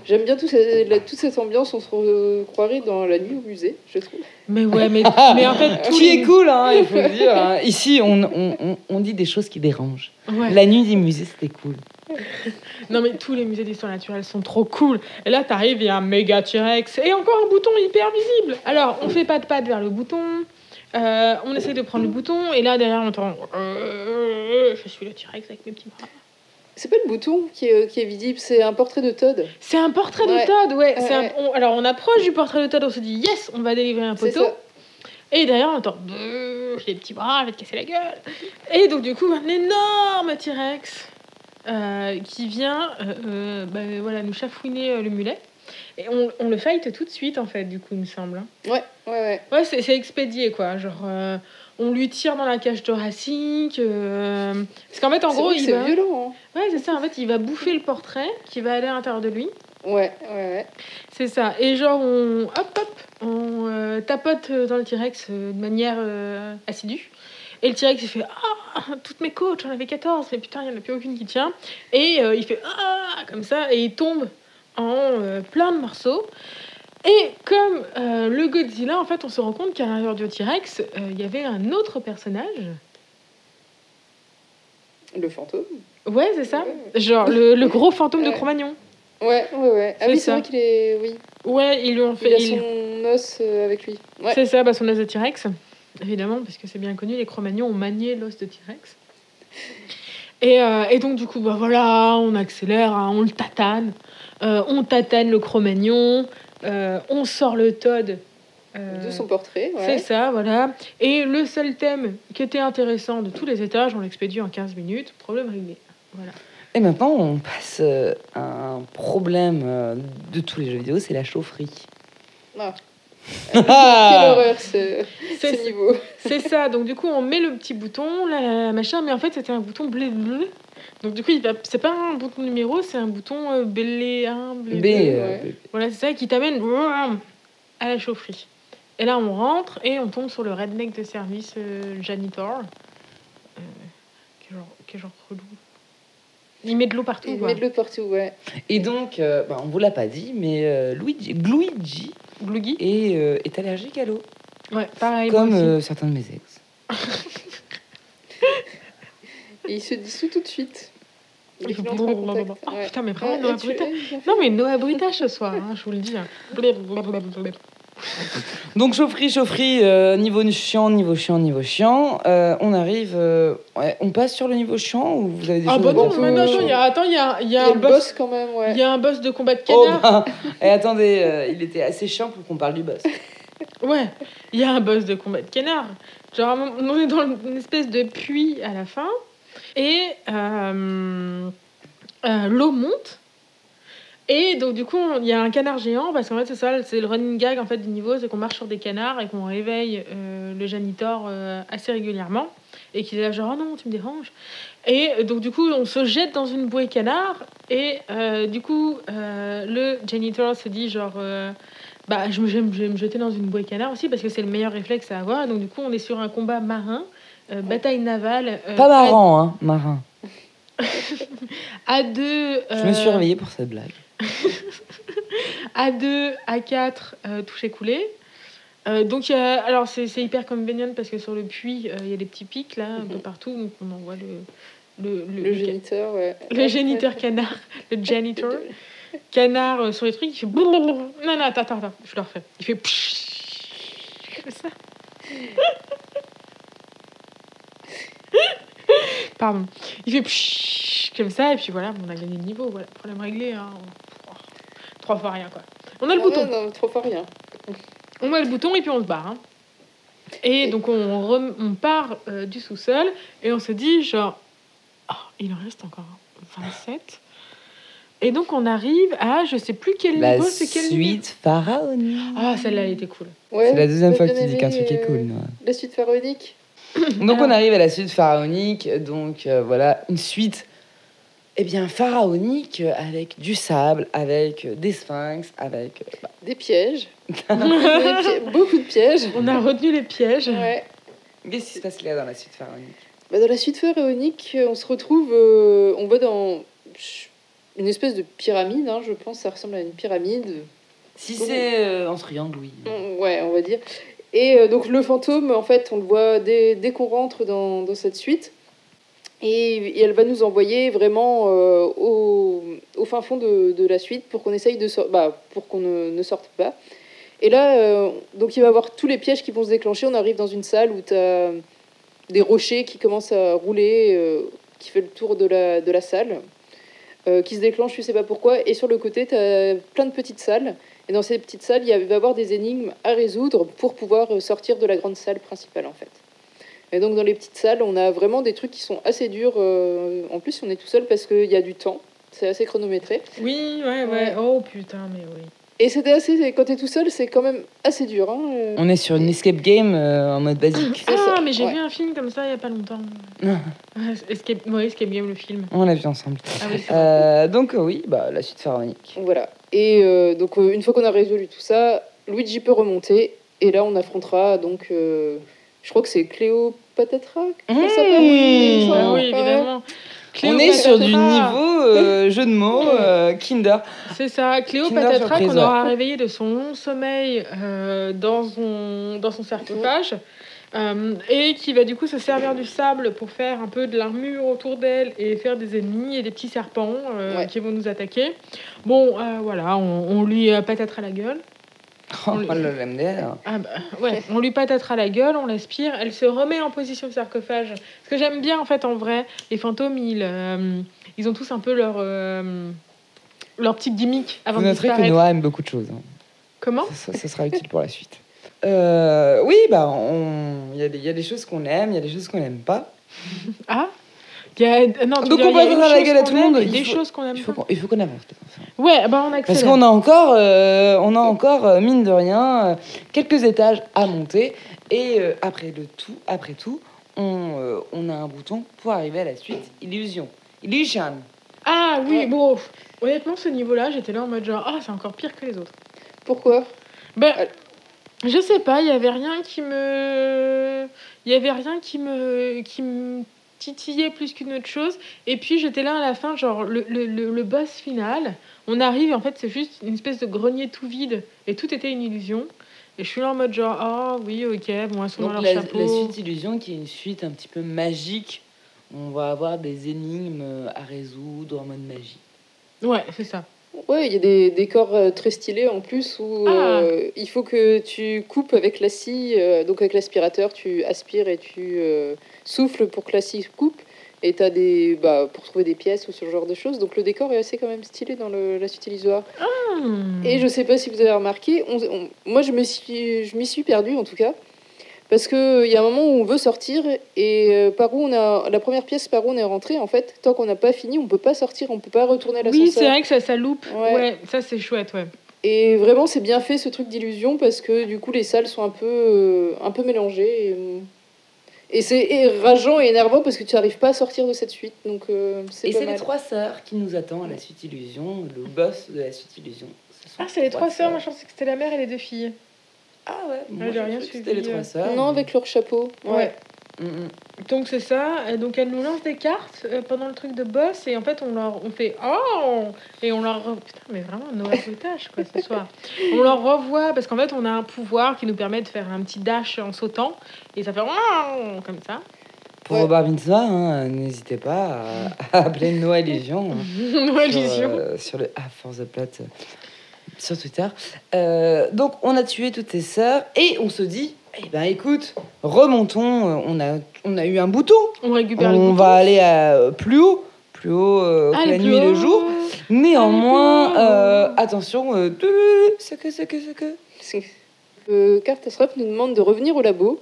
J'aime bien tout la- toute cette ambiance. On se croirait dans la nuit au musée, je trouve. Mais ouais, mais, mais en fait, tous Qui est cool, hein, il faut le dire. hein. Ici, on, on, on, on dit des choses qui dérangent. Ouais. La nuit des musées, c'était cool. Non, mais tous les musées d'histoire naturelle sont trop cool. Et là, t'arrives, il y a un méga T-Rex et encore un bouton hyper visible. Alors, on fait pas de pattes vers le bouton. euh, on essaie de prendre le bouton. Et là, derrière, on entend. euh, Je suis le T-Rex avec mes petits bras. C'est pas le bouton qui est, qui est visible, c'est un portrait de Todd. C'est un portrait Ouais. de Todd, ouais. Ouais, c'est un- ouais. on- alors, on approche du portrait de Todd, on se dit yes, on va délivrer un poteau. Et derrière, on entend j'ai des petits bras, je vais te casser la gueule. Et donc, du coup, un énorme T-Rex euh, qui vient euh, euh, bah, voilà, nous chafouiner euh, le mulet. Et on, on le fight tout de suite, en fait, du coup, il me semble. hein. Ouais, ouais, ouais. Ouais, c'est c'est expédié, quoi. Genre, euh, on lui tire dans la cage thoracique. euh, Parce qu'en fait, en gros, il c'est va. violent. Ouais, c'est ça. En fait, il va bouffer le portrait qui va aller à l'intérieur de lui. hein. Ouais, ouais, ouais. C'est ça. Et genre, on, hop, hop, on euh, tapote dans le T-Rex euh, de manière euh, assidue. Et le T-Rex, il fait Ah, toutes mes côtes, j'en avais 14, mais putain, il n'y en a plus aucune qui tient. Et euh, il fait Ah, comme ça, et il tombe en euh, plein de morceaux. Et comme euh, le Godzilla, en fait, on se rend compte qu'à l'intérieur du T-Rex, euh, il y avait un autre personnage. Le fantôme. Ouais, c'est ça. Genre le, le gros fantôme de. Cro-Magnon. Ouais, ouais, ouais. Ah oui, c'est vrai qu'il est. Oui. Ouais, ils lui ont Il fait. a ils- son os euh, avec lui. Ouais. C'est ça, bah, son os de T-Rex, évidemment, parce que c'est bien connu, les Cro-Magnons ont manié l'os de T-Rex. Et, euh, et donc, du coup, bah voilà, on accélère, hein, on le tatane, Euh, on tatane le Cro-Magnon, on sort le Todd. euh, De son portrait. Ouais. C'est ça, voilà. Et le seul thème qui était intéressant de tous les étages, on l'expédie en 15 minutes, problème réglé. Voilà. Et maintenant, on passe euh, à un problème euh, de tous les jeux vidéo, c'est la chaufferie. Ah. Ah Quelle horreur ce, niveau. C'est ça, donc du coup on met le petit bouton, là, là, machin, mais en fait c'était un bouton blé bleu. Donc du coup il va- c'est pas un bouton numéro, c'est un bouton euh, blé 1, blé B, deux. euh, ouais. Voilà, c'est ça qui t'amène à la chaufferie. Et là on rentre et on tombe sur le redneck de service euh, janitor. Euh, qui, est genre, qui est genre relou. Il met de l'eau partout. Il quoi. met de l'eau partout, ouais. Et donc, euh, bah, on vous l'a pas dit, mais euh, Luigi, Luigi est, euh, est allergique à l'eau, Ouais, pareil. comme euh, certains de mes ex. Et il se dissout tout de suite. Il fait Vigilance, blablabla. contact. Oh, Ouais. putain, mais vraiment, Ouais, Noah bien Non, mais Noah Brutage ce soir, hein, je vous le dis. hein. Donc chaufferie, chaufferie, euh, niveau chiant, niveau chiant, niveau chiant. Euh, on arrive, euh, ouais, on passe sur le niveau chiant ou vous avez des Ah choses bah non, mais non, il y a, attends, il y a, y a un le boss. boss quand même, ouais. Il y a un boss de combat de Oh canard. bah, et attendez, euh, il était assez chiant pour qu'on parle du boss. Ouais, il y a un boss de combat de canard. Genre, on est dans une espèce de puits à la fin. Et euh, euh, l'eau monte. Et donc, du coup, il y a un canard géant. Parce qu'en fait, c'est ça, c'est le running gag en fait, du niveau c'est qu'on marche sur des canards et qu'on réveille euh, le janitor assez régulièrement. Et qu'il est là, genre, oh non, tu me déranges. Et donc, du coup, on se jette dans une bouée canard. Et du coup, le janitor se dit, genre. bah, je vais me jeter dans une bouée canard aussi parce que c'est le meilleur réflexe à avoir. Donc, du coup, on est sur un combat marin, euh, bataille navale. euh, Pas marrant, hein, marin. À 2, Je me suis réveillée pour cette blague. à 2, à 4, euh, touché coulé. Euh, donc, alors c'est c'est hyper convenient parce que sur le puits, euh, il y a des petits pics là, un peu Mhm. partout. Donc, on envoie le, le, le, Le géniteur, ouais. le géniteur canard, le janitor. canard euh, sur les trucs, il fait. Non, non, attends, attends, attends, je le refais. Il fait comme ça. Pardon. Il fait comme ça, et puis voilà, on a gagné le niveau. Voilà, problème réglé. Hein. Trois fois rien, quoi. On a le Ah bouton. ouais, non, trop fort rien. On met le bouton et puis on se barre. hein. Et Et- donc on, rem- on part euh, du sous-sol et on se dit genre, Ah, il en reste encore 27. Et donc on arrive à, je sais plus quel La niveau, c'est quel niveau suite pharaonique. Ah, celle-là, elle était cool. Ouais, C'est la deuxième fois que tu dis qu'un truc est euh, cool. Noah. La suite pharaonique Donc Alors- on arrive à la suite pharaonique, donc euh, voilà, une suite eh bien pharaonique euh, avec du sable, avec euh, des sphinx, avec... bah, Des pièges. Beaucoup de pièges. On a retenu les pièges. Ouais. Qu'est-ce qui se passe là dans la suite pharaonique? Bah, dans la suite pharaonique, on se retrouve, euh, on va dans une espèce de pyramide, hein, je pense, ça ressemble à une pyramide. Si c'est euh, en triangle, oui. Mm, Ouais, on va dire. Et euh, donc le fantôme, en fait, on le voit dès, dès qu'on rentre dans, dans cette suite. Et, elle va nous envoyer vraiment euh, au, au fin fond de, de la suite pour qu'on essaye de bah, pour qu'on ne, ne sorte pas. Et là, euh, donc il va y avoir tous les pièges qui vont se déclencher. On arrive dans une salle où tu as des rochers qui commencent à rouler, qui fait le tour de la, de la salle, qui se déclenche, je sais pas pourquoi. Et sur le côté, tu as plein de petites salles. Et dans ces petites salles, il va y avoir des énigmes à résoudre pour pouvoir euh, sortir de la grande salle principale, en fait. Et donc, dans les petites salles, on a vraiment des trucs qui sont assez durs. euh, En plus, on est tout seul parce qu'il y a du temps. C'est assez chronométré. Oui, ouais, ouais, Ouais. Oh putain, mais oui. Et c'était assez. Quand t'es tout seul, c'est quand même assez dur. Hein. euh. On est sur une escape game euh, en mode basique. C'est Ah, ça, mais j'ai ouais. vu un film comme ça il y a pas longtemps. Escape, ouais, Escape Game, le film. On l'a vu ensemble. Ah oui. Euh, donc oui, bah, la suite pharaonique. Voilà. Et euh, donc, euh, une fois qu'on a résolu tout ça, Luigi peut remonter. Et là, on affrontera donc. euh, je crois que c'est ça s'appelle Mmh. Oui, Ah oui, évidemment. On est sur du niveau euh, jeu de mots euh, Kinder. C'est ça, Kinder Cléopatra qu'on aura réveillé de son long sommeil euh, dans, son, dans son sarcophage. Euh, et qui va du coup se servir du sable pour faire un peu de l'armure autour d'elle et faire des ennemis et des petits serpents euh, Ouais. qui vont nous attaquer. Bon, euh, voilà, on, on lui patatera la gueule. Oh, On le- le MDR. Ah bah, ouais, on lui patatera la gueule, on l'aspire, elle se remet en position de sarcophage. Ce que j'aime bien en fait en vrai, les fantômes, ils, ils ont tous un peu leur, leur petite gimmick avant Vous de noterez que disparaître. Noah aime beaucoup de choses. hein. Comment? Ça, ça- ça sera utile pour la suite. Euh, oui, bah, on- il y, a des- il y a des choses qu'on aime, il y a des choses qu'on n'aime pas. Ah il y a, non, tu Donc on dire, une à la gueule à tout le monde, il Des faut- choses qu'on aime Il faut pas. qu'on il faut qu'on avance. Ouais, bah on Parce qu'on a encore, euh, on a encore euh, mine de rien, euh, quelques étages à monter. Et euh, après le tout, après tout, on, euh, on a un bouton pour arriver à la suite. Illusion. Illusion. Ah oui, Ouais. bon, honnêtement, ce niveau-là, j'étais là en mode genre, ah, c'est encore pire que les autres. Pourquoi? Ben. Je sais pas, il y avait rien qui me, il y avait rien qui me, qui me titillait plus qu'une autre chose. Et puis j'étais là à la fin, genre le, le, le, boss final. On arrive, et en fait, c'est juste une espèce de grenier tout vide et tout était une illusion. Et je suis là en mode genre, ah oui, ok, bon, elles sont dans Donc leur la, chapeau. la suite Illusion qui est une suite un petit peu magique on va avoir des énigmes à résoudre en mode magie. Ouais, c'est ça. Ouais, il y a des décors euh, très stylés en plus où Ah. euh, il faut que tu coupes avec la scie, euh, donc avec l'aspirateur, tu aspires et tu euh, souffles pour que la scie coupe. Et t'as des. Bah, pour trouver des pièces ou ce genre de choses. Donc le décor est assez quand même stylé dans le, la suite illusoire. Hmm. Et je sais pas si vous avez remarqué, on- on- moi je me suis, je m'y suis perdue en tout cas, parce que il y a un moment où on veut sortir et euh, par où on a la première pièce par où on est rentré en fait, tant qu'on n'a pas fini, on peut pas sortir, on peut pas retourner à l'ascenseur. Oui, c'est vrai que ça, ça loupe. Ouais. Ouais, ça c'est chouette, ouais. Et vraiment c'est bien fait ce truc d'illusion parce que du coup les salles sont un peu, euh, un peu mélangées. Et, euh, et c'est rageant et énervant parce que tu n'arrives pas à sortir de cette suite, donc euh, c'est Et pas c'est les trois sœurs qui nous attendent à la suite illusion, le boss de la suite illusion. Ce Ah, c'est les trois sœurs, moi je pensais que c'était la mère et les deux filles. Ah ouais, moi j'ai rien suivi, c'était les euh. trois sœurs. Non, avec leur chapeau. Ouais. Ouais. Mm, mm. Donc c'est ça, et donc elle nous lance des cartes euh, pendant le truc de boss et en fait on leur on fait oh et on leur putain mais vraiment Noël bruitage quoi ce soir. On leur revoit parce qu'en fait on a un pouvoir qui nous permet de faire un petit dash en sautant et ça fait oh comme ça. Pour Ouais. Robert Mitzvah, hein, n'hésitez pas à, à appeler Noël Illusion. hein. Noël sur, euh, sur le ah, Force the Plot euh, sur Twitter. Euh, donc on a tué toutes tes sœurs et on se dit, eh ben écoute, remontons. On a, on a eu un bouton. On récupère le On bouton. va aller à, euh, plus haut, plus haut euh, que la plus nuit et le haut. jour. Néanmoins, euh, attention, euh, ce que, ce que, ce que. Cartasrop nous demande de revenir au labo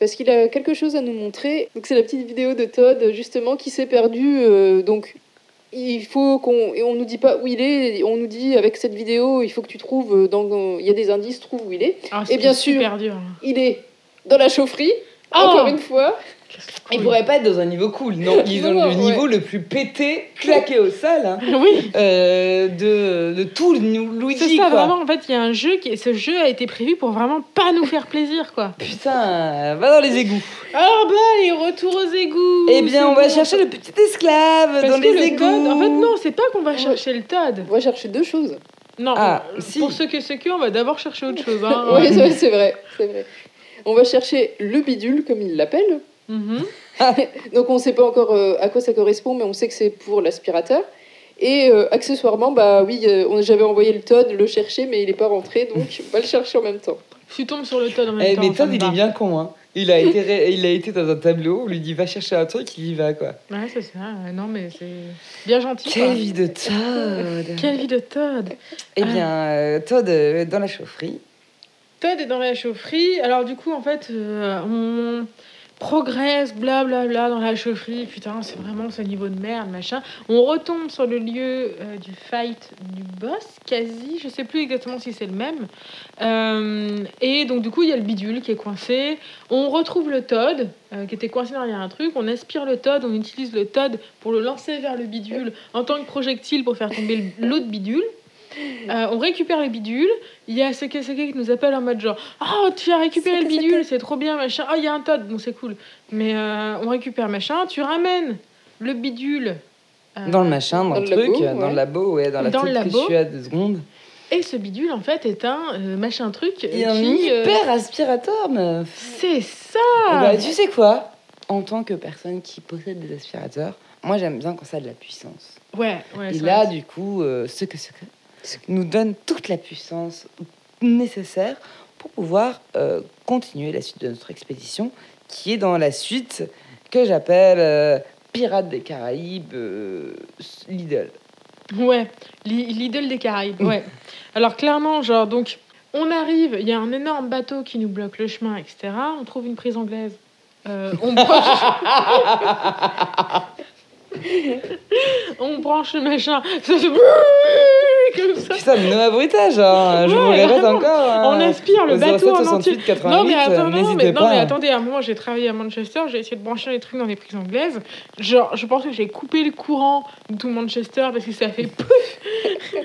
parce qu'il a quelque chose à nous montrer. Donc c'est la petite vidéo de Todd justement qui s'est perdu. euh, donc il faut qu'on et on nous dit pas où il est. On nous dit avec cette vidéo il faut que tu trouves euh, dans il y a des indices trouve où il est. Ah, Et bien sûr. dur. Il est dans la chaufferie. Oh Encore une fois. Ils pourraient pas être dans un niveau cool, non Ils ont Non, le ouais. niveau le plus pété, claqué au sol, hein, Oui. euh, de, de tout le New- C'est Luigi, ça, quoi. vraiment, en fait, il y a un jeu qui. Ce jeu a été prévu pour vraiment pas nous faire plaisir, quoi. Putain, va dans les égouts. Alors, bah, allez, retour aux égouts Eh bien, c'est on va bon. chercher le petit esclave Parce dans que les le égouts. Todd- en fait, non, c'est pas qu'on va chercher le Todd. On va chercher deux choses. Non, Ah, on- si. pour ceux que ceux que, on va d'abord chercher autre chose. Hein. Oui, c'est c'est vrai, c'est vrai. On va chercher le bidule comme il l'appelle. Mhm. Donc on ne sait pas encore euh, à quoi ça correspond, mais on sait que c'est pour l'aspirateur. Et euh, accessoirement, bah oui, euh, on- j'avais envoyé le Todd le chercher, mais il n'est pas rentré, donc on va le chercher en même temps. Tu tombes sur le Todd en même Eh, temps. mais Todd, il va. est bien con, hein. Il a, été ré- il a été dans un tableau, on lui dit va chercher un truc, il y va, quoi. Ouais, c'est ça. Non, mais c'est bien gentil. quoi. Quelle vie de Todd Quelle vie de Todd Eh bien, euh, Todd, dans la chaufferie. Todd est dans la chaufferie. Alors, du coup, en fait, euh, on progresse, blablabla, dans la chaufferie. Putain, c'est vraiment ce niveau de merde, machin. On retombe sur le lieu euh, du fight du boss, quasi. Je sais plus exactement si c'est le même. Euh, et donc, du coup, il y a le bidule qui est coincé. On retrouve le Todd, euh, qui était coincé derrière un truc. On aspire le Todd, on utilise le Todd pour le lancer vers le bidule en tant que projectile pour faire tomber l'autre bidule. Euh, on récupère le bidule. Il y a Seke Seke qui nous appelle en mode genre Oh, tu as récupéré le bidule, c'est trop bien, machin. Oh, il y a un Todd, bon, c'est cool. Mais euh, on récupère machin, tu ramènes le bidule. euh, Dans le machin, dans, Dans le truc, labo, dans ouais. le labo, ouais, dans la Dans le petite labo. que je suis à deux secondes. Et ce bidule, en fait, est un euh, machin truc. Il y a un euh, hyper aspirateur, meuf. C'est ça ben, tu sais quoi? En tant que personne qui possède des aspirateurs, moi j'aime bien quand ça a de la puissance. Ouais, ouais. Et là, vrai. du coup, euh, ce que ce que nous donne toute la puissance nécessaire pour pouvoir euh, continuer la suite de notre expédition, qui est dans la suite que j'appelle euh, Pirates des Caraïbes euh, Lidl. Ouais, Li- l'idole des Caraïbes, ouais. Alors clairement, genre, donc, on arrive, il y a un énorme bateau qui nous bloque le chemin, etc. On trouve une prise anglaise. Euh, on, branche... on branche le machin, ça fait comme ça. Putain, mais hein, je vous Ouais, le répète vraiment. encore. hein. On aspire le Au bateau en 07 entier. 68 88, Non mais attends, non, mais, non, mais attendez, à un moment j'ai travaillé à Manchester, j'ai essayé de brancher les trucs dans les prises anglaises. Genre, je pense que j'ai coupé le courant de tout Manchester parce que ça fait pouf.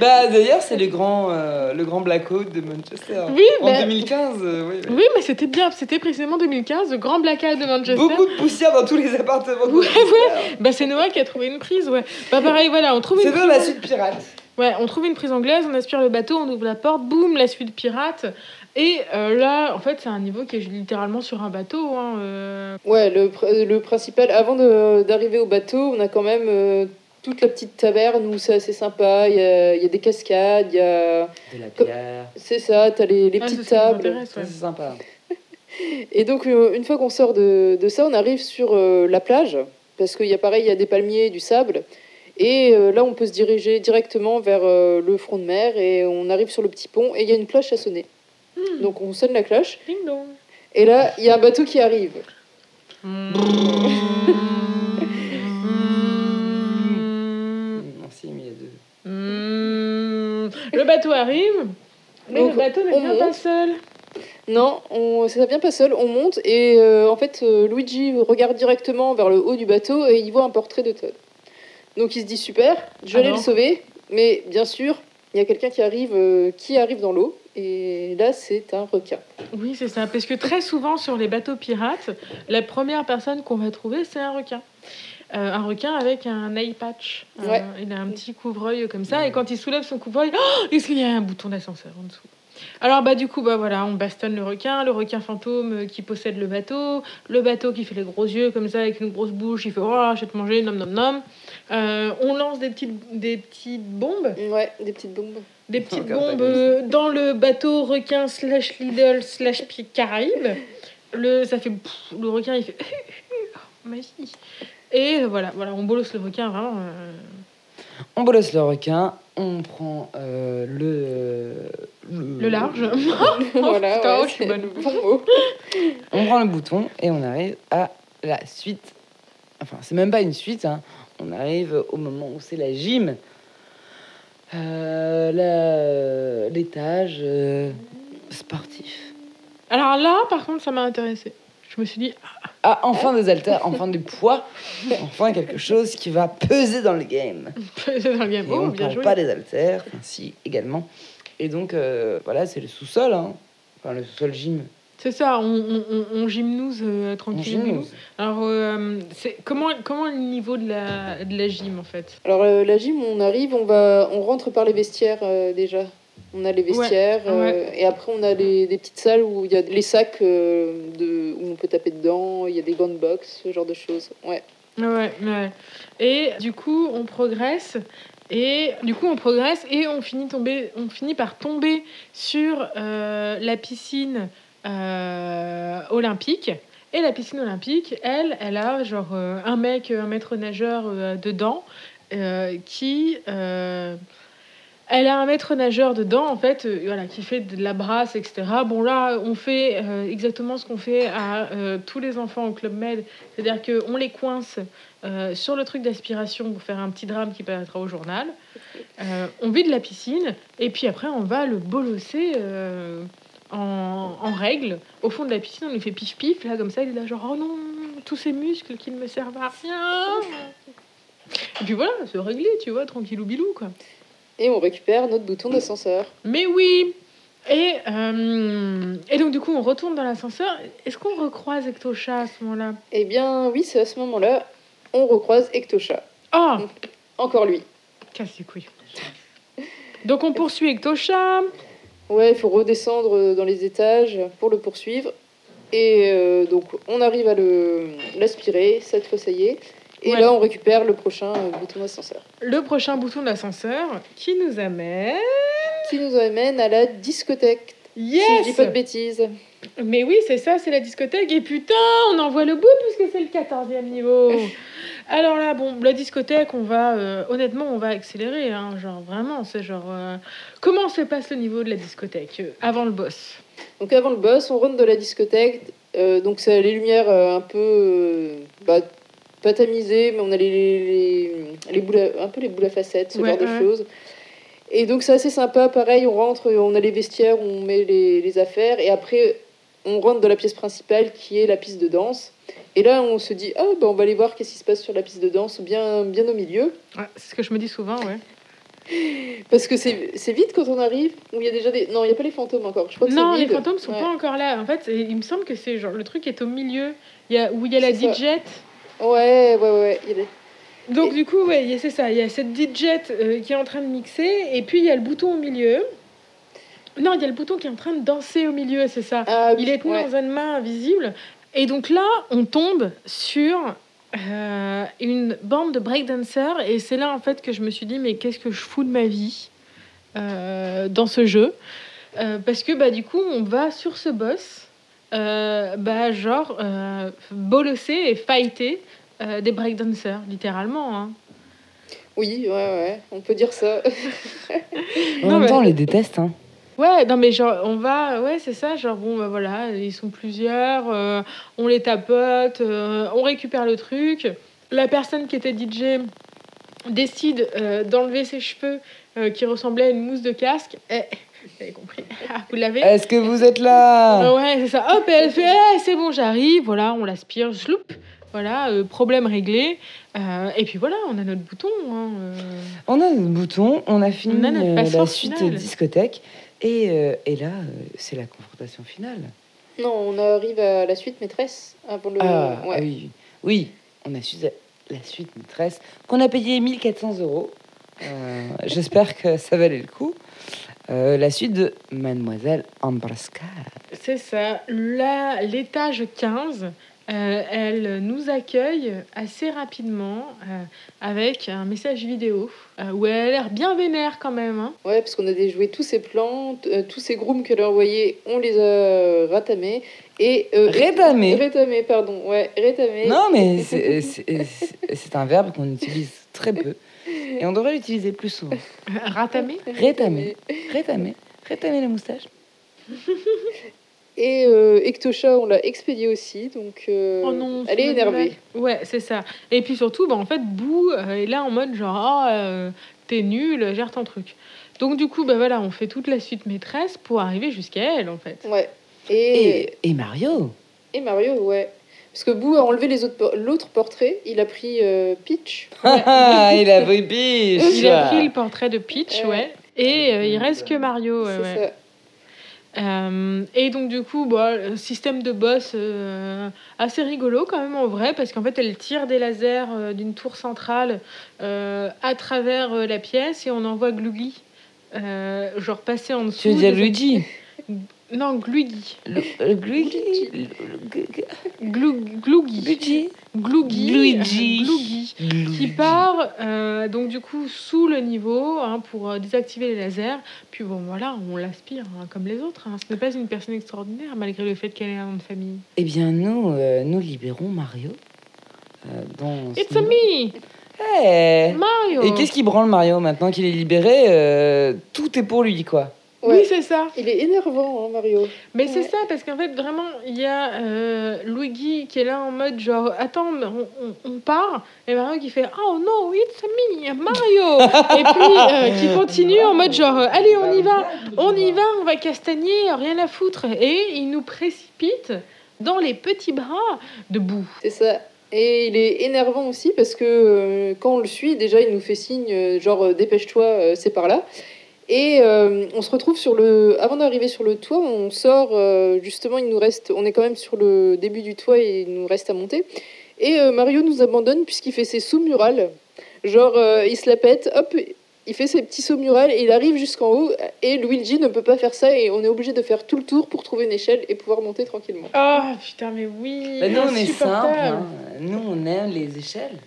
Bah, d'ailleurs, c'est le grand, euh, le grand blackout de Manchester. Oui, en bah- 2015, euh, oui, oui. Oui, mais c'était bien, c'était précisément 2015, le grand blackout de Manchester. Beaucoup de poussière dans tous les appartements. Ouais, Manchester. Bah c'est Noah qui a trouvé une prise, ouais. Bah pareil, voilà, on trouve C'est une prise. la suite pirate. Ouais, on trouve une prise anglaise, on aspire le bateau, on ouvre la porte, boum, la suite pirate. Et euh, là, en fait, c'est un niveau qui est littéralement sur un bateau. Hein, euh. Ouais, le, pr- le principal, avant d'arriver au bateau, on a quand même euh, toute la petite taverne où c'est assez sympa. Il y a, il y a des cascades, il y a. De la. C'est ça, t'as les, les Ah, petites tables. ouais. c'est sympa. Et donc, une fois qu'on sort de, de ça, on arrive sur euh, la plage, parce qu'il y a pareil, il y a des palmiers, du sable. Et euh, là, on peut se diriger directement vers euh, le front de mer, et on arrive sur le petit pont, et il y a une cloche à sonner. Hmm. Donc, on sonne la cloche, Ding dong. et là, il y a un bateau qui arrive. Mm. Non, si, mais il y a deux. Mm. Le bateau arrive, mais Donc, le bateau ne on vient pas monte. seul. Non, on, ça vient pas seul, on monte, et euh, en fait, euh, Luigi regarde directement vers le haut du bateau, et il voit un portrait de Todd. Donc, il se dit super, je vais le sauver, mais bien sûr, il y a quelqu'un qui arrive, euh, qui arrive dans l'eau, et là, c'est un requin. Oui, c'est ça. Parce que très souvent, sur les bateaux pirates, la première personne qu'on va trouver, c'est un requin. Euh, un requin avec un eye patch. Ouais. il a un petit couvre-œil comme ça. Et quand il soulève son couvre-œil, oh, est-ce qu'il y a un bouton d'ascenseur en dessous? Alors bah du coup bah voilà on bastonne le requin le requin fantôme euh, qui possède le bateau le bateau qui fait les gros yeux comme ça avec une grosse bouche il fait oh je vais te manger nom nom nom Euh, on lance des petites des petites bombes Ouais, des petites bombes. des petites bombes euh, dans le bateau requin slash Lidl slash Caraïbes. Le, ça fait pff, le requin il fait oh, magie. Et voilà, voilà, on bolosse le requin vraiment. euh, On bolosse le requin, on prend euh, le, le large. voilà, putain, ouais, oh, je suis c'est bonne. le bon. On prend le bouton et on arrive à la suite. Enfin, c'est même pas une suite. hein. On arrive au moment où c'est la gym. Euh, L'étage euh, sportif. Alors là, par contre, ça m'a intéressé. Je me suis dit, Ah, enfin des haltères, enfin du poids, enfin quelque chose qui va peser dans le game. c'est dans le game. Et Oh, on bien parle joué. pas des haltères, enfin, si également. Et donc euh, voilà, c'est le sous-sol, hein. enfin le sous-sol gym. C'est ça, on, on, on, gymnose euh, On tranquille. gymnase. Alors, euh, c'est comment, comment est le niveau de la, de la gym en fait? Alors, euh, la gym, on arrive, on, va, on rentre par les vestiaires euh, déjà. On a les vestiaires, euh, et après, on a les, des petites salles où il y a les sacs euh, de, où on peut taper dedans, il y a des gants de boxe, ce genre de choses. Ouais. Ouais, ouais. Et du coup, on progresse. Et du coup, on progresse et on finit, tomber, on finit par tomber sur euh, la piscine euh, olympique. Et la piscine olympique, elle, elle a genre euh, un mec, un maître nageur euh, dedans euh, qui. euh, elle a un maître nageur dedans, en fait, euh, voilà, qui fait de la brasse, etc. Bon, là, on fait euh, exactement ce qu'on fait à euh, tous les enfants au Club Med. C'est-à-dire qu'on les coince euh, sur le truc d'aspiration pour faire un petit drame qui paraîtra au journal. Euh, on vide la piscine, et puis après, on va le bolosser euh, en, en règle. Au fond de la piscine, on lui fait pif-pif, là, comme ça, il est là, genre, oh non, tous ces muscles qui ne me servent à rien. Et puis voilà, se régler, tu vois, tranquillou bilou, quoi. Et on récupère notre bouton d'ascenseur. Mais oui et, euh, et donc, du coup, on retourne dans l'ascenseur. Est-ce qu'on recroise Ectosha à ce moment-là? Eh bien, oui, c'est à ce moment-là, on recroise Ectosha. Ah Encore lui. Casse les couilles. Donc, on poursuit Ectosha. Ouais, il faut redescendre euh, dans les étages pour le poursuivre. Et euh, donc, on arrive à le- l'aspirer. Cette fois, ça y est. Et là, on récupère le prochain euh, bouton d'ascenseur. Le prochain bouton d'ascenseur qui nous amène. Qui nous amène à la discothèque. Si je dis Yes pas de bêtises. Mais oui, c'est ça, c'est la discothèque. Et putain, on en voit le bout puisque c'est le 14e niveau. Alors là, bon, la discothèque, on va, euh, honnêtement, on va accélérer. Hein, genre, vraiment, c'est genre. euh, comment se passe le niveau de la discothèque euh, avant le boss? Donc, avant le boss, on rentre de la discothèque. Euh, donc, c'est les lumières euh, un peu. euh, bah, pas tamisées, mais on a les, les, les boules à- un peu les boules à facettes, ce Ouais, genre de choses. Et donc, c'est assez sympa. Pareil, on rentre, on a les vestiaires, on met les, les affaires. Et après, on rentre dans la pièce principale qui est la piste de danse. Et là, on se dit, ah, bah, on va aller voir qu'est-ce qui se passe sur la piste de danse, bien, bien au milieu. Ouais, C'est ce que je me dis souvent, ouais. Parce que c'est c'est vite quand on arrive, où il y a déjà des. Non, il n'y a pas les fantômes encore. Je crois que Non, les fantômes sont Ouais. pas encore là. En fait, il me semble que c'est genre le truc est au milieu, il y a, où il y a la. DJ. Ouais, ouais, ouais. il y a des- Donc Et- du coup, ouais, c'est ça. Il y a cette DJ euh, qui est en train de mixer, et puis il y a le bouton au milieu. Non, il y a le bouton qui est en train de danser au milieu, c'est ça. Ah, Il est tenu ouais. dans une main invisible. Et donc là, on tombe sur euh, une bande de breakdancers. Et c'est là, en fait, que je me suis dit, mais qu'est-ce que je fous de ma vie euh, dans ce jeu? Euh, Parce que, bah, du coup, on va sur ce boss, bah, genre, bolosser et fighter euh, des breakdancers, littéralement. hein. Oui, ouais, ouais, on peut dire ça. En Non, même temps, on les déteste. Hein. Ouais, non mais genre on va, ouais c'est ça, genre bon bah voilà, ils sont plusieurs, euh, on les tapote, euh, on récupère le truc. La personne qui était DJ décide euh, d'enlever ses cheveux euh, qui ressemblaient à une mousse de casque. Eh, vous avez compris, Ah, vous l'avez Est-ce que vous êtes là? Ouais, c'est ça. Hop, elle fait, Eh, c'est bon, j'arrive. Voilà, on l'aspire, sloup. Voilà, euh, problème réglé. Euh, et puis voilà, on a notre bouton. hein, euh. On a notre bouton, on a fini On a notre euh, passeport la suite discothèque. Et, euh, et là, euh, c'est la confrontation finale. Non, on arrive à la suite maîtresse avant le. Ah, ouais. ah oui, oui, on a su la suite maîtresse qu'on a payé 1400 euros. Euh, J'espère que ça valait le coup. Euh, la suite de Mademoiselle Ambraska. C'est ça. Là, l'étage 15, euh, elle nous accueille assez rapidement euh, avec un message vidéo euh, où elle a l'air bien vénère quand même. hein. Ouais, parce qu'on a déjoué tous ces plans, euh, tous ces grooms qu'elle a envoyés, on les a ratamés. Et, euh, Rétamés. Rétamés, pardon. Ouais, rétamés. Non, mais c'est- un verbe qu'on utilise très peu. Et on devrait l'utiliser plus souvent. Ratamé Rétamé. Rétamé. Rétamé la moustache. Et euh, Ectosha, on l'a expédié aussi, donc euh, Oh non, elle est énervée. Ouais, c'est ça. Et puis surtout, bah, en fait, Boo euh, est là en mode genre, ah, euh, t'es nul, gère ton truc. Donc du coup, bah voilà, on fait toute la suite maîtresse pour arriver jusqu'à elle, en fait. Ouais. Et, Et, et Mario. et Mario, ouais. Parce que Boo a enlevé les autres por- l'autre portrait, il a pris euh, Peach. Ah, il a pris biche. Il a pris le portrait de Peach, Ouais. ouais. Et euh, il reste que Mario, ouais, c'est ouais. ça. Euh, et donc du coup, bah, le système de boss euh, assez rigolo quand même en vrai, parce qu'en fait elle tire des lasers euh, d'une tour centrale à travers la pièce et on envoie Gloogie, genre passer en dessous. Tu veux dire Luigi? Non. Luigi Gloogie. Luigi. Gloogie. Qui part euh, donc du coup sous le niveau hein, pour euh, désactiver les lasers. Puis bon voilà, on l'aspire hein, comme les autres. hein. Ce n'est pas une personne extraordinaire malgré le fait qu'elle ait un nom de famille. Eh bien, nous, euh, nous libérons Mario. euh, dans It's a me, Eh Mario. Et qu'est-ce qui branle Mario maintenant qu'il est libéré euh, Tout est pour lui, quoi. Ouais. Oui, c'est ça. Il est énervant, hein, Mario. Mais c'est ça, parce qu'en fait, vraiment, il y a euh, Luigi qui est là en mode genre, attends, on, on- on part. Et Mario qui fait, oh non, it's me, Mario. et puis euh, qui continue en mode genre, allez, on y va, on y va, on va castagner, rien à foutre. Et il nous précipite dans les petits bras de boue. C'est ça. Et il est énervant aussi parce que euh, quand on le suit, déjà il nous fait signe, euh, genre euh, dépêche-toi, c'est par là. Et euh, on se retrouve sur le. Avant d'arriver sur le toit, on sort, euh, justement, il nous reste. On est quand même sur le début du toit et il nous reste à monter. Et euh, Mario nous abandonne puisqu'il fait ses sauts murales. Genre, euh, il se la pète, hop, il fait ses petits sauts murales et il arrive jusqu'en haut. Et Luigi ne peut pas faire ça et on est obligé de faire tout le tour pour trouver une échelle et pouvoir monter tranquillement. Oh putain, mais oui. Bah, nous, on est simple. insupportable. hein. Nous, on aime les échelles.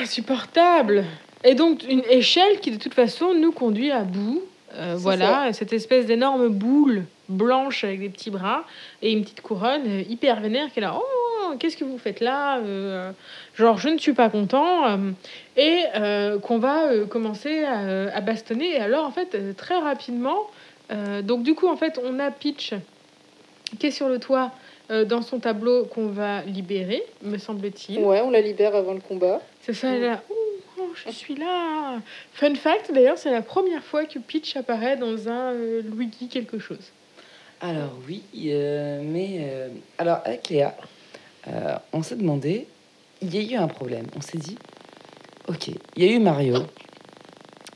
Insupportable. Et donc une échelle qui de toute façon nous conduit à bout. Euh, voilà, cette espèce d'énorme boule blanche avec des petits bras et une petite couronne euh, hyper vénère qui est là. Oh, qu'est-ce que vous faites là Euh, Genre, je ne suis pas content. euh, et qu'on va commencer à, à bastonner. Et alors, en fait, très rapidement, donc du coup, en fait, on a Peach qui est sur le toit dans son tableau qu'on va libérer, me semble-t-il. Ouais, on la libère avant le combat. C'est ça, elle est là. Oh, je suis là. Fun fact, d'ailleurs, c'est la première fois que Peach apparaît dans un euh, Luigi quelque chose. Alors, oui, euh, mais. euh, alors, avec Léa, euh, on s'est demandé. Il y a eu un problème. On s'est dit ok, il y a eu Mario.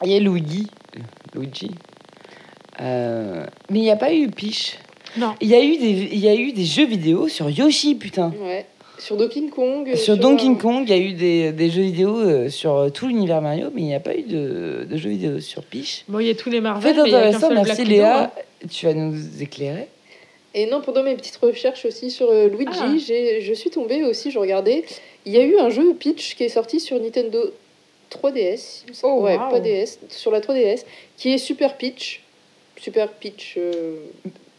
Il y a Luigi. Luigi. Euh, mais il n'y a pas eu Peach. Non. Il y, a eu des, il y a eu des jeux vidéo sur Yoshi, putain. Ouais. Sur Donkey Kong. Sur Donkey Kong, il y a eu des, des jeux vidéo euh, sur euh, tout l'univers Mario, mais il n'y a pas eu de, de jeux vidéo sur Peach. Bon, il y a tous les Marvel, qu'un intéressant, merci Léa. hein. Tu vas nous éclairer Et non, pendant mes petites recherches aussi sur euh, Luigi, Ah. j'ai- je suis tombée aussi, je regardais. Il y a eu un jeu Peach qui est sorti sur Nintendo 3DS. il me semble. Oh, ouais, wow. pas DS, sur la 3DS, qui est Super Peach. Super Peach. euh,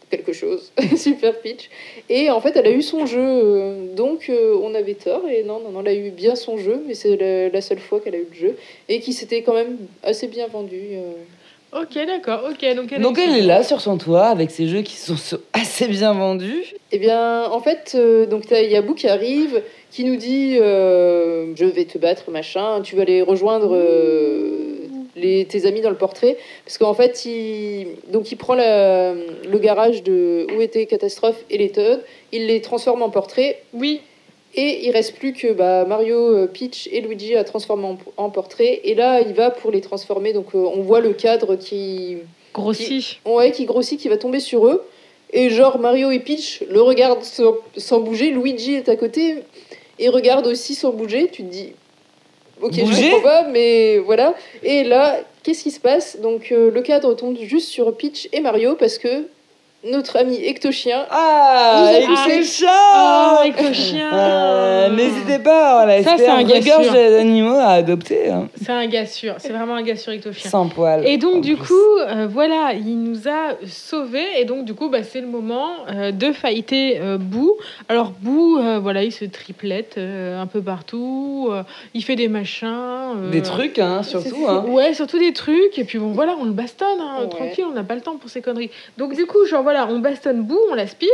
quelque chose. Super Peach. Et en fait, elle a eu son jeu. euh, donc, euh, on avait tort. Et non, non, non, elle a eu bien son jeu, mais c'est la, la seule fois qu'elle a eu le jeu. Et qui s'était quand même assez bien vendu. euh. Ok, d'accord, ok. Donc elle, Donc est, elle est là sur son toit avec ses jeux qui sont so- assez bien vendus. Eh bien, en fait, euh, donc t'as Yabu qui arrive, qui nous dit euh, Je vais te battre, machin, tu vas aller rejoindre euh, les, tes amis dans le portrait. Parce qu'en fait, il, donc il prend la- le garage de où était Catastrophe et les Toads, il les transforme en portrait, Oui, et il reste plus que bah, Mario, euh, Peach et Luigi à transformer en, en portrait. Et là, il va pour les transformer, donc euh, on voit le cadre qui. grossi. Ouais, qui grossit, qui va tomber sur eux. Et genre Mario et Peach le regardent sans, sans bouger. Luigi est à côté et regarde aussi sans bouger. Tu te dis, ok, je comprends pas, mais voilà. Et là, qu'est-ce qui se passe? Donc euh, le cadre tombe juste sur Peach et Mario parce que notre ami Ectochien. Ah, ses Ah, chats avec le chien. Euh, N'hésitez pas, on la Ça, c'est un gars sûr. d'animaux à adopter. hein. C'est un gars sûr. C'est vraiment un gars sûr avec le chien. Sans poil. Et donc du plus. coup, euh, voilà, il nous a sauvés et donc du coup, bah, c'est le moment euh, de euh, Boo. Alors Boo, euh, voilà, il se triplette euh, un peu partout, euh, il fait des machins, euh, Des trucs, hein, surtout. Hein. Ouais, surtout des trucs. Et puis bon, voilà, on le bastonne, hein, Ouais. tranquille, on n'a pas le temps pour ces conneries. Donc du coup, genre voilà, on bastonne Boo, on l'aspire.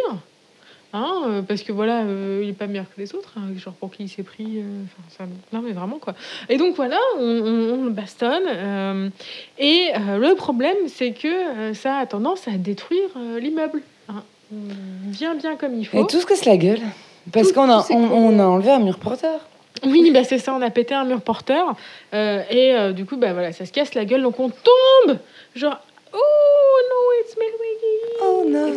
Hein, euh, parce que voilà, euh, il est pas meilleur que les autres, hein, genre pour qui il s'est pris. euh, ça- non mais vraiment quoi. Et donc voilà, on, on- on le bastonne. euh, et le problème, c'est que ça a tendance à détruire l'immeuble. hein. Bien, bien comme il faut. Et tout se casse la gueule. Parce qu'on a, on, a enlevé un mur porteur. Oui, bah c'est ça, on a pété un mur porteur. euh, et euh, du coup, bah voilà, ça se casse la gueule, donc on tombe. Genre, oh no, it's me, Luigi. Oh non.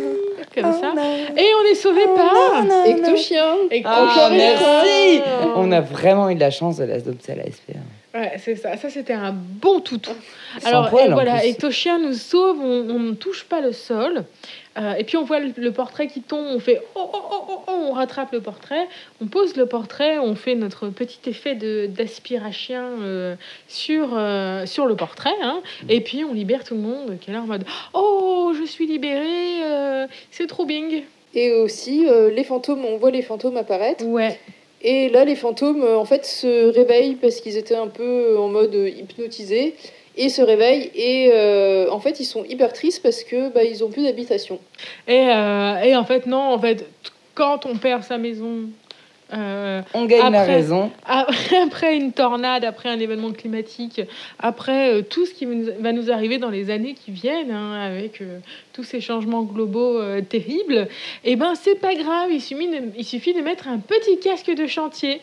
Comme Oh ça. non. Et on est sauvé par. non, non. Ectochien Et Ah, merci. On a vraiment eu de la chance de l'adopter à la SPA. Ouais, c'est ça. Ça, c'était un bon toutou. Sans Alors, poil, et en voilà, plus. Ectochien nous sauve, on, on ne touche pas le sol. Euh, et puis on voit le, le portrait qui tombe, on fait oh, oh, oh, oh, oh, on rattrape le portrait, on pose le portrait, on fait notre petit effet de d'aspiration euh, sur, euh, sur le portrait, hein, et puis on libère tout le monde qui est là en mode oh je suis libéré, euh, c'est trop bing. Et aussi, euh, les fantômes, on voit les fantômes apparaître. Ouais. Et là, les fantômes, euh, en fait, se réveillent parce qu'ils étaient un peu en mode euh, hypnotisés. Et se réveillent. Et euh, en fait, ils sont hyper tristes parce que bah, ils ont plus d'habitation. Et, euh, et en fait non, en fait quand on perd sa maison. euh, On gagne la raison. Après, après une tornade, après un événement climatique, après euh, tout ce qui va nous- va nous arriver dans les années qui viennent, hein, avec euh, tous ces changements globaux euh, terribles, et ben c'est pas grave, il suffit, de, il suffit de mettre un petit casque de chantier.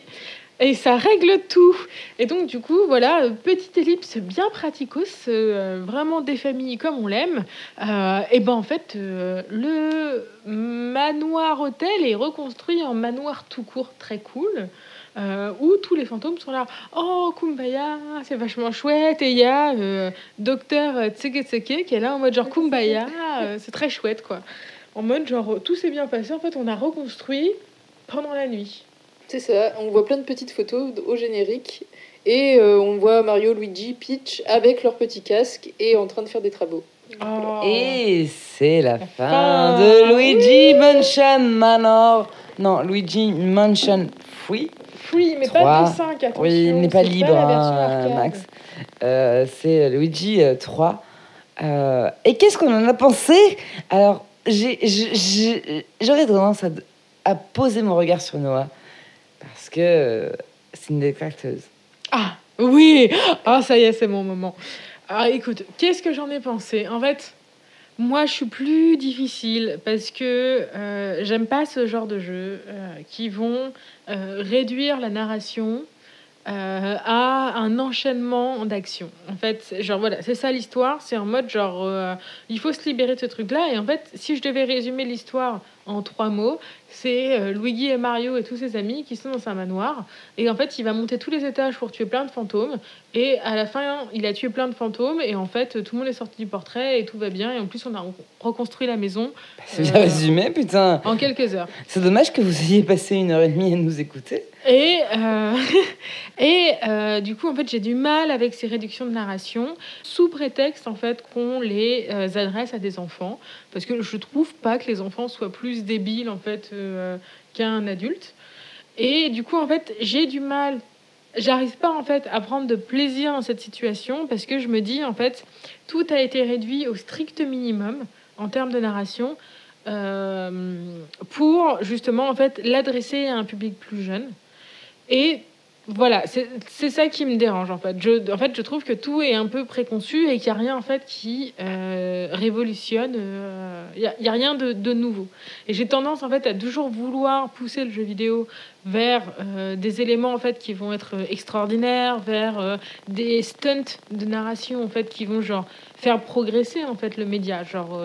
Et ça règle tout. Et donc, du coup, voilà, petite ellipse bien praticos, euh, vraiment des familles comme on l'aime. Euh, et ben, en fait, euh, le manoir hôtel est reconstruit en manoir tout court, très cool. où tous les fantômes sont là. Oh, Kumbaya, c'est vachement chouette. Et il y a euh, Docteur Tseke qui est là en mode genre Kumbaya, c'est très chouette quoi. En mode genre tout s'est bien passé. En fait, on a reconstruit pendant la nuit. C'est ça, on voit plein de petites photos au générique. Et euh, on voit Mario, Luigi, Peach avec leur petit casque et en train de faire des travaux. Oh. Et c'est la fin fin. de Luigi Mansion Manor. Non, Luigi Mansion Free. Oui, mais pas de 5, attention. Oui, il n'est pas c'est libre, hein. Max. Euh, c'est Luigi euh, 3. Euh, et qu'est-ce qu'on en a pensé? Alors, j'ai- j'ai- j'ai- j'aurais tendance à, à poser mon regard sur Noah. Euh, c'est une détracteuse. Ah, oui Ah, ça y est, c'est mon moment. Ah, écoute, qu'est-ce que j'en ai pensé? En fait, moi, je suis plus difficile parce que euh, j'aime pas ce genre de jeux euh, qui vont réduire la narration à un enchaînement d'actions. En fait, genre voilà, c'est ça l'histoire. C'est en mode genre, il faut se libérer de ce truc-là. Et en fait, si je devais résumer l'histoire en trois mots, c'est euh, Luigi et Mario et tous ses amis qui sont dans un manoir. Et en fait, il va monter tous les étages pour tuer plein de fantômes. Et à la fin, il a tué plein de fantômes. Et en fait, tout le monde est sorti du portrait et tout va bien. Et en plus, on a reconstruit la maison. C'est bien résumé, putain. En quelques heures. C'est dommage que vous ayez passé une heure et demie à nous écouter. Et, euh, et euh, du coup, en fait, j'ai du mal avec ces réductions de narration sous prétexte en fait qu'on les euh, adresse à des enfants, parce que je trouve pas que les enfants soient plus débiles en fait qu'un adulte. Et du coup, en fait, j'ai du mal. J'arrive pas en fait à prendre de plaisir dans cette situation parce que je me dis en fait tout a été réduit au strict minimum en termes de narration pour justement en fait l'adresser à un public plus jeune. Et voilà, c'est ça qui me dérange en fait. Je, en fait, je trouve que tout est un peu préconçu et qu'il n'y a rien en fait qui euh, révolutionne. Euh, il n'y a, rien de, de, nouveau. Et j'ai tendance en fait à toujours vouloir pousser le jeu vidéo vers euh, des éléments en fait qui vont être extraordinaires, vers des stunts de narration en fait qui vont genre faire progresser en fait le média. Genre,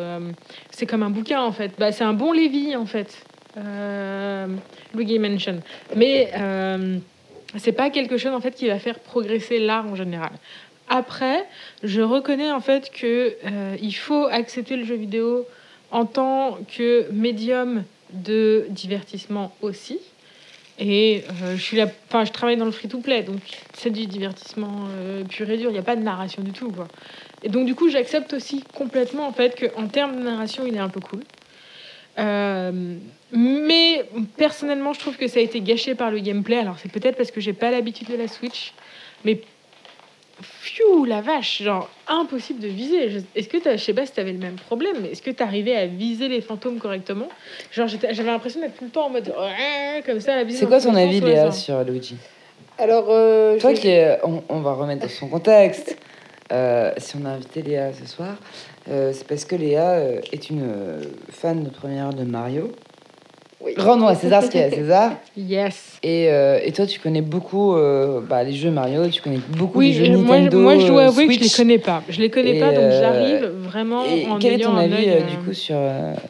c'est comme un bouquin en fait. Bah, c'est un bon Lévi en fait euh, Luigi Mansion. Mais euh, c'est pas quelque chose en fait qui va faire progresser l'art en général. Après, je reconnais en fait que euh, il faut accepter le jeu vidéo en tant que médium de divertissement aussi. Et euh, je suis là, enfin, je travaille dans le free-to-play, donc c'est du divertissement pur et dur. Il n'y a pas de narration du tout, quoi. Et donc du coup, j'accepte aussi complètement en fait que termes de narration, il est un peu cool. Euh, mais personnellement, je trouve que ça a été gâché par le gameplay. Alors, c'est peut-être parce que j'ai pas l'habitude de la Switch, mais Pfiou, la vache, genre impossible de viser. Est-ce que je sais pas si tu avais le même problème, mais est-ce que tu arrivais à viser les fantômes correctement? Genre j'avais l'impression d'être tout le temps en mode comme ça. C'est quoi ton avis, Léa, sur Luigi? Alors, euh, toi qui on, va remettre dans son contexte. Euh, si on a invité Léa ce soir, euh, c'est parce que Léa euh, est une euh, fan de première de Mario. Oui. Rendons à César ce qu'il y a à César. Yes. Et, et, toi, tu connais beaucoup bah, les jeux Mario, tu connais beaucoup les jeux Nintendo. Moi, moi je dois avouer que je les connais pas. Je les connais pas, donc j'arrive vraiment et en Quel est ton avis du coup sur,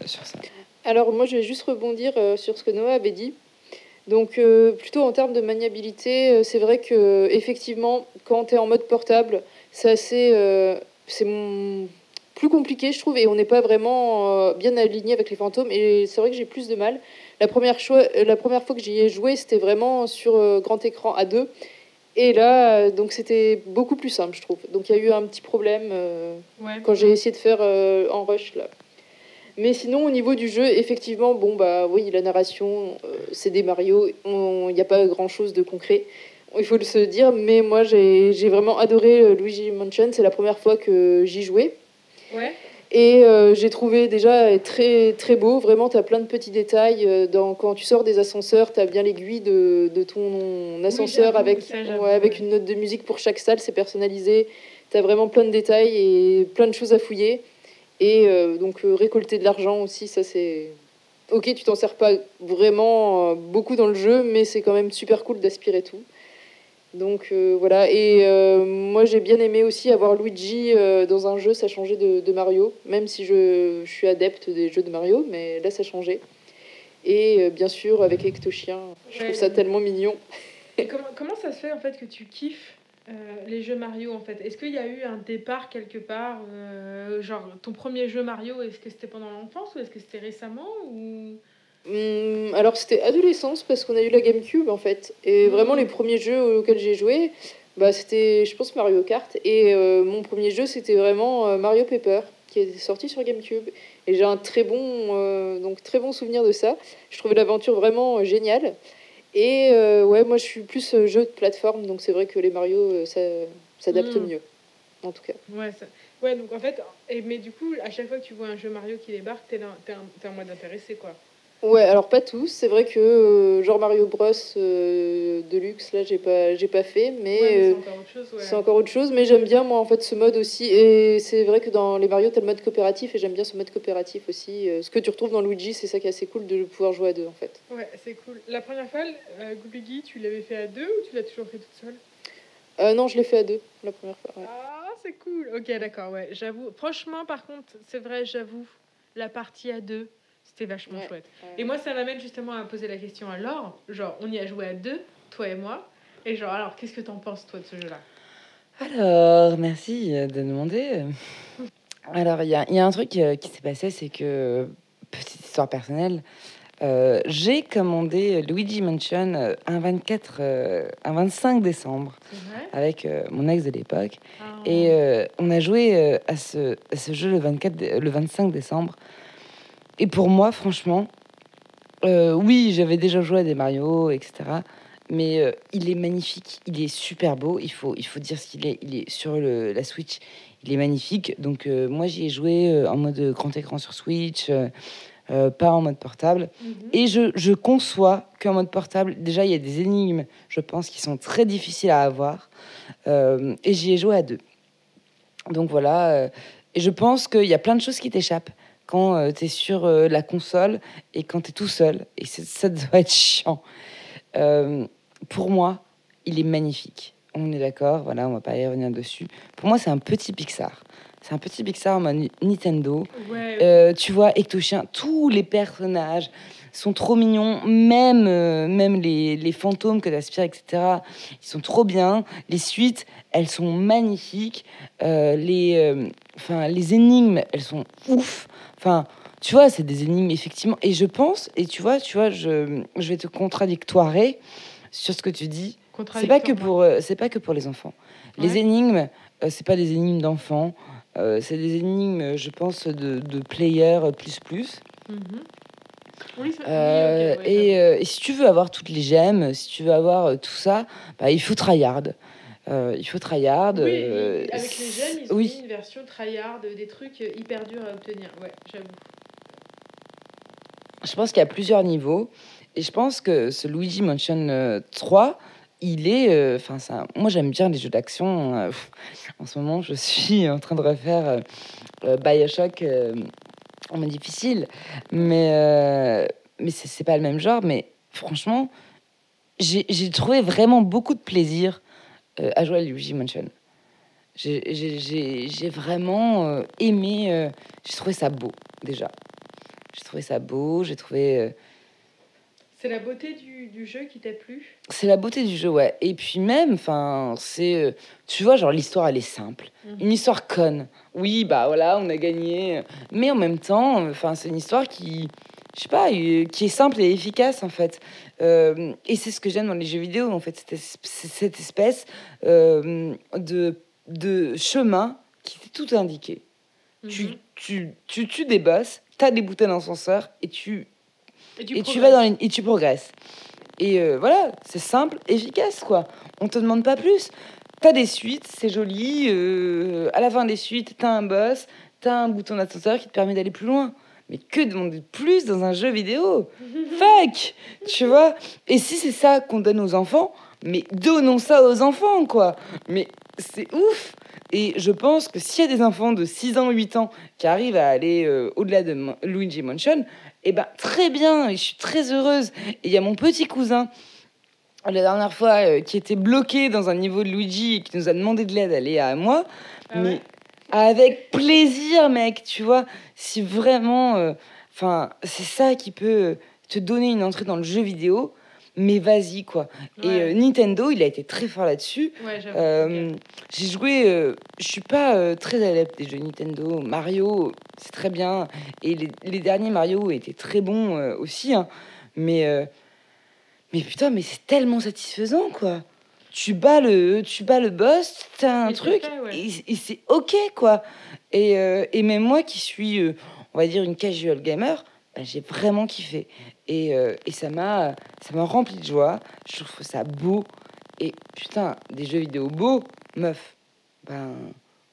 sur ça? Alors, moi, je vais juste rebondir sur ce que Noah avait dit. Donc, plutôt en termes de maniabilité, c'est vrai que effectivement, quand tu es en mode portable, c'est assez. c'est mon plus compliqué, je trouve, et on n'est pas vraiment euh, bien aligné avec les fantômes. Et c'est vrai que j'ai plus de mal. La première, euh, la première fois que j'y ai joué, c'était vraiment sur euh, grand écran à deux. Et là, donc c'était beaucoup plus simple, je trouve. Donc il y a eu un petit problème quand j'ai essayé de faire en rush là. Mais sinon, au niveau du jeu, effectivement, bon bah oui, la narration, c'est des Mario, il n'y a pas grand chose de concret. Il faut le se dire, mais moi j'ai vraiment adoré Luigi Mansion. C'est la première fois que j'y jouais. Et euh, j'ai trouvé déjà très, très beau. Vraiment, tu as plein de petits détails. Euh, dans, quand tu sors des ascenseurs, tu as bien l'aiguille de, de, ton ascenseur avec, avec une note de musique pour chaque salle. C'est personnalisé. Tu as vraiment plein de détails et plein de choses à fouiller. Et euh, donc, récolter de l'argent aussi, ça c'est. Ok, tu t'en sers pas vraiment beaucoup dans le jeu, mais c'est quand même super cool d'aspirer tout. Donc euh, voilà, et euh, moi j'ai bien aimé aussi avoir Luigi euh, dans un jeu, ça changeait de, de Mario, même si je, je, suis adepte des jeux de Mario, mais là ça changeait. Et bien sûr avec Ectochien, je trouve ça tellement mignon. Et comment, comment, ça se fait en fait que tu kiffes les jeux Mario en fait? Est-ce qu'il y a eu un départ quelque part Genre ton premier jeu Mario, est-ce que c'était pendant l'enfance ou est-ce que c'était récemment ou... Hum, alors c'était adolescence parce qu'on a eu la GameCube en fait. Et mmh. vraiment les premiers jeux auxquels j'ai joué, bah, c'était je pense Mario Kart. Et euh, mon premier jeu c'était vraiment euh, Mario Paper qui est sorti sur GameCube. Et j'ai un très bon, euh, donc, très bon souvenir de ça. Je trouvais l'aventure vraiment géniale. Et ouais, moi je suis plus jeu de plateforme, donc c'est vrai que les Mario ça s'adaptent mmh. mieux. En tout cas. Ouais, ça... ouais, donc en fait, et, mais du coup, à chaque fois que tu vois un jeu Mario qui débarque, t'es, t'es, t'es en mode intéressé quoi. Ouais, alors pas tous. C'est vrai que euh, genre Mario Bros euh, Deluxe, là, j'ai pas, j'ai pas fait, mais c'est encore autre chose. C'est encore autre chose, mais j'aime bien moi en fait ce mode aussi. Et c'est vrai que dans les Mario, t'as le mode coopératif et j'aime bien ce mode coopératif aussi. Euh, ce que tu retrouves dans Luigi, c'est ça qui est assez cool de pouvoir jouer à deux en fait. Ouais, c'est cool. La première fois, Luigi, tu l'avais fait à deux ou tu l'as toujours fait toute seule? Non, je l'ai fait à deux la première fois. Ah, c'est cool. Ok, d'accord, ouais. J'avoue. Franchement, par contre, c'est vrai, j'avoue, la partie à deux C'était vachement Ouais. chouette. Et moi, ça m'amène justement à poser la question à Laure. Genre, on y a joué à deux, toi et moi. Et genre, alors, qu'est-ce que t'en penses, toi, de ce jeu-là? Alors, merci euh, de demander. Alors, il y a, il y a un truc euh, qui s'est passé, c'est que, petite histoire personnelle, euh, j'ai commandé Luigi Mansion euh, un 24, euh, un 25 décembre C'est vrai? avec euh, mon ex de l'époque. Ah. Et euh, on a joué euh, à, ce, à ce jeu le, 24, dé- le 25 décembre. Et pour moi, franchement, euh, oui, j'avais déjà joué à des Mario, etc. Mais euh, il est magnifique, il est super beau. Il faut, il faut dire ce qu'il est. Il est sur le, la Switch, il est magnifique. Donc euh, moi, j'y ai joué en mode grand écran sur Switch, pas en mode portable. Mhm. Et je, je conçois qu'en mode portable, déjà, il y a des énigmes, je pense, qui sont très difficiles à avoir. Et j'y ai joué à deux. Donc voilà. et je pense qu'il y a plein de choses qui t'échappent quand tu es sur euh, la console et quand tu es tout seul. Et ça doit être chiant. Euh, pour moi, il est magnifique. On est d'accord, voilà, on va pas y revenir dessus. Pour moi, c'est un petit Pixar. C'est un petit Pixar en mode Nintendo. Ouais, Euh, tu vois, Ectochien, tous les personnages sont trop mignons, même, euh, même les, les fantômes que tu aspires, etc. Ils sont trop bien. Les suites, elles sont magnifiques. Euh, les, euh, enfin, les énigmes, elles sont ouf. Enfin, tu vois, c'est des énigmes, effectivement. Et je pense, et tu vois, tu vois je, je vais te contradictoirer sur ce que tu dis. C'est pas que pour, euh, c'est pas que pour les enfants. Les énigmes, euh, c'est pas des énigmes d'enfants. Euh, c'est des énigmes, je pense, de, de player plus plus. Oui, oui, ouais, et, euh, et si tu veux avoir toutes les gemmes, si tu veux avoir euh, tout ça, bah, il faut tryhard. Euh, il faut tryhard. Oui, euh, avec les jeunes, ils ont oui. une version tryhard, des trucs euh, hyper durs à obtenir. Ouais, j'avoue. Je pense qu'il y a plusieurs niveaux. Et je pense que ce Luigi Mansion euh, 3, il est. euh, Enfin, ça. Moi, j'aime bien les jeux d'action. euh, pff, en ce moment, je suis en train de refaire euh, euh, Bioshock euh, en mode difficile. Mais, euh, mais c'est pas le même genre. Mais franchement, j'ai j'ai trouvé vraiment beaucoup de plaisir euh, à jouer à Luigi Mansion. J'ai- vraiment euh, aimé. euh, j'ai trouvé ça beau, déjà. J'ai trouvé ça beau, j'ai trouvé. euh, C'est la beauté du, du jeu qui t'a plu? C'est la beauté du jeu, ouais. Et puis même, enfin, c'est. tu vois, genre, l'histoire, elle est simple. Mhm. Une histoire conne. Oui, bah voilà, on a gagné. Mais en même temps, enfin, c'est une histoire qui. Je sais pas, euh, qui est simple et efficace, en fait. Euh, et c'est ce que j'aime dans les jeux vidéo, en fait. Cette, espèce euh, de, de chemin qui t'est tout indiqué. Tu, Mhm. tu, tu tues des boss, t'as des bouteilles d'ascenseur et tu Et tu, et tu vas dans les- et tu progresses. Et euh, voilà, c'est simple, efficace quoi. On te demande pas plus. T'as des suites, c'est joli. à la fin des suites, t'as un boss, t'as un bouton d'ascenseur qui te permet d'aller plus loin. Mais que demander de plus dans un jeu vidéo? Fuck! Tu vois? Et si c'est ça qu'on donne aux enfants, mais donnons ça aux enfants quoi. Mais c'est ouf! Et je pense que s'il y a des enfants de 6 ans, 8 ans qui arrivent à aller euh, au-delà de Mon- Luigi Mansion, eh ben très bien, et je suis très heureuse. Et il y a mon petit cousin, la dernière fois, euh, qui était bloqué dans un niveau de Luigi et qui nous a demandé de l'aide, aller à moi. Ah mais ouais avec plaisir, mec, tu vois. Si vraiment, euh, enfin, c'est ça qui peut te donner une entrée dans le jeu vidéo, mais vas-y, quoi. Et euh, Nintendo, il a été très fort là-dessus. Ouais. Euh. J'ai joué, je suis pas très adepte des jeux Nintendo. Mario, c'est très bien. Et les, les derniers Mario étaient très bons aussi. hein. Mais, mais putain, mais c'est tellement satisfaisant, quoi. Tu bats le, tu bats le boss, t'as un Et truc, fait, ouais. et, et c'est ok, quoi. Et, euh, et même moi qui suis, euh, on va dire, une casual gamer, bah, j'ai vraiment kiffé. Et, euh, et ça m'a ça m'a rempli de joie. Je trouve ça beau. Et putain, des jeux vidéo beaux, meuf, ben,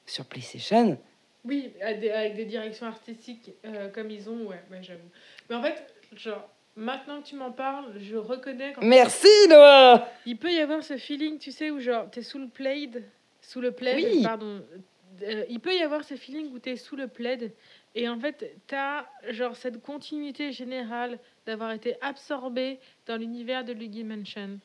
sur PlayStation, Oui, avec des directions artistiques comme ils ont, ouais, ouais j'avoue. Mais en fait, genre, maintenant que tu m'en parles, je reconnais quand Merci Noah il peut y avoir ce feeling, tu sais, où genre, t'es sous le plaid, sous le plaid, Oui. pardon. Euh, il peut y avoir ce feeling où t'es sous le plaid et en fait, t'as genre cette continuité générale d'avoir été absorbé dans l'univers de Luigi Mansion.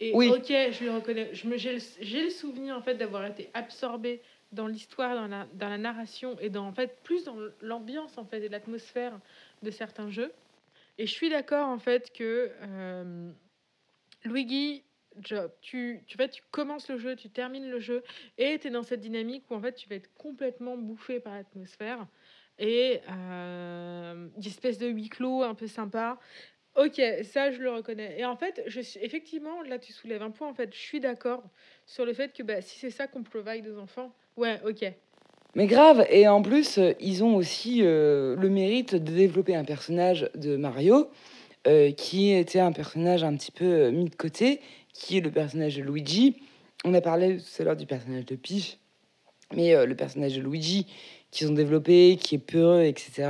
Et Oui. ok, je le reconnais. Je me, j'ai, le, j'ai le souvenir en fait d'avoir été absorbé dans l'histoire, dans la, dans la narration et dans en fait plus dans l'ambiance en fait et l'atmosphère de certains jeux. Et je suis d'accord en fait que euh, Luigi, tu, tu, vas, tu commences le jeu, tu termines le jeu, et tu es dans cette dynamique où en fait tu vas être complètement bouffé par l'atmosphère. Et euh, une espèce de huis clos un peu sympa. Ok, ça je le reconnais. Et en fait, je suis, effectivement, là tu soulèves un point. En fait, je suis d'accord sur le fait que bah, si c'est ça qu'on provide aux enfants, ouais, ok. Mais grave, et en plus, euh, ils ont aussi euh, le mérite de développer un personnage de Mario euh, qui était un personnage un petit peu mis de côté, qui est le personnage de Luigi. On a parlé tout à l'heure du personnage de Peach, mais le personnage de Luigi qu'ils ont développé, qui est peureux, etc.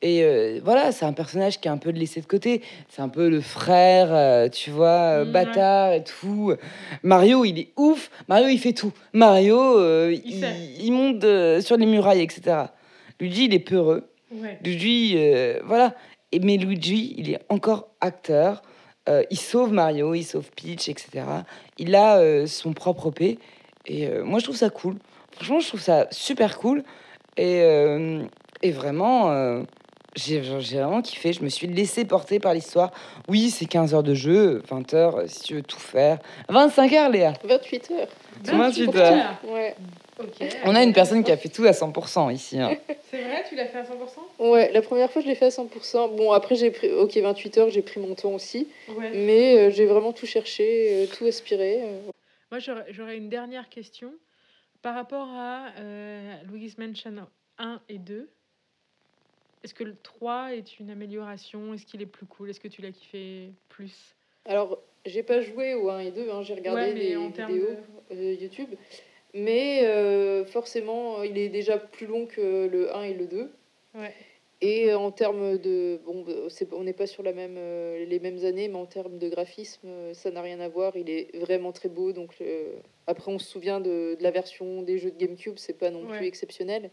Et euh, voilà, c'est un personnage qui est un peu laissé de côté. C'est un peu le frère, euh, tu vois, euh, Mm, bâtard et tout. Mario, il est ouf. Mario, il fait tout. Mario, euh, Il il, sait. il monte sur les murailles, etc. Luigi, il est peureux. Ouais. Luigi, voilà. Et, mais Luigi, il est encore acteur. Il sauve Mario, il sauve Peach, etc. Il a son propre P. Et moi, je trouve ça cool. Franchement, je trouve ça super cool. Et, et vraiment, j'ai vraiment kiffé. Je me suis laissé porter par l'histoire. Oui, c'est 15 heures de jeu, 20 heures si tu veux tout faire. 25 heures, Léa. 28 heures. 28 heures. heures. Ouais. Ok. On a une personne qui a fait tout à 100% ici. hein. C'est vrai, tu l'as fait à 100% Ouais, la première fois, je l'ai fait à 100%. Bon, après, j'ai pris. Ok, 28 heures, j'ai pris mon temps aussi. Ouais. Mais euh, j'ai vraiment tout cherché, euh, tout aspiré. euh. Moi, j'aurais j'aurais une dernière question. Par rapport à euh, Luigi's Mansion 1 et 2, est-ce que le 3 est une amélioration? Est-ce qu'il est plus cool? Est-ce que tu l'as kiffé plus? Alors, j'ai pas joué au 1 et 2, hein, j'ai regardé Ouais, termes vidéos euh, YouTube. Mais euh, forcément, il est déjà plus long que le 1 et le 2. Ouais. Et en termes de. Bon, c'est- on n'est pas sur la même, euh, les mêmes années, mais en termes de graphisme, ça n'a rien à voir. Il est vraiment très beau. Donc, après, on se souvient de, de la version des jeux de GameCube, c'est pas non Ouais. plus exceptionnel.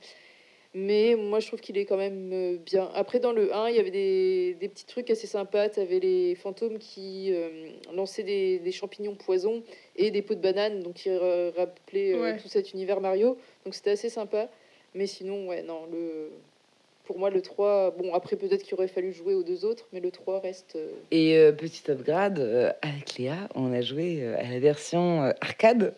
Mais moi, je trouve qu'il est quand même euh, bien. Après, dans le 1, il y avait des, des petits trucs assez sympas. Tu avais les fantômes qui euh, lançaient des, des champignons poison et des pots de banane, donc qui ra- rappelaient euh, Ouais. tout cet univers Mario. Donc, c'était assez sympa. Mais sinon, ouais, non, le. Pour moi, le 3, bon, après peut-être qu'il aurait fallu jouer aux deux autres, mais le 3 reste. Et euh, petit upgrade, euh, avec Léa, on a joué euh, à la version euh, arcade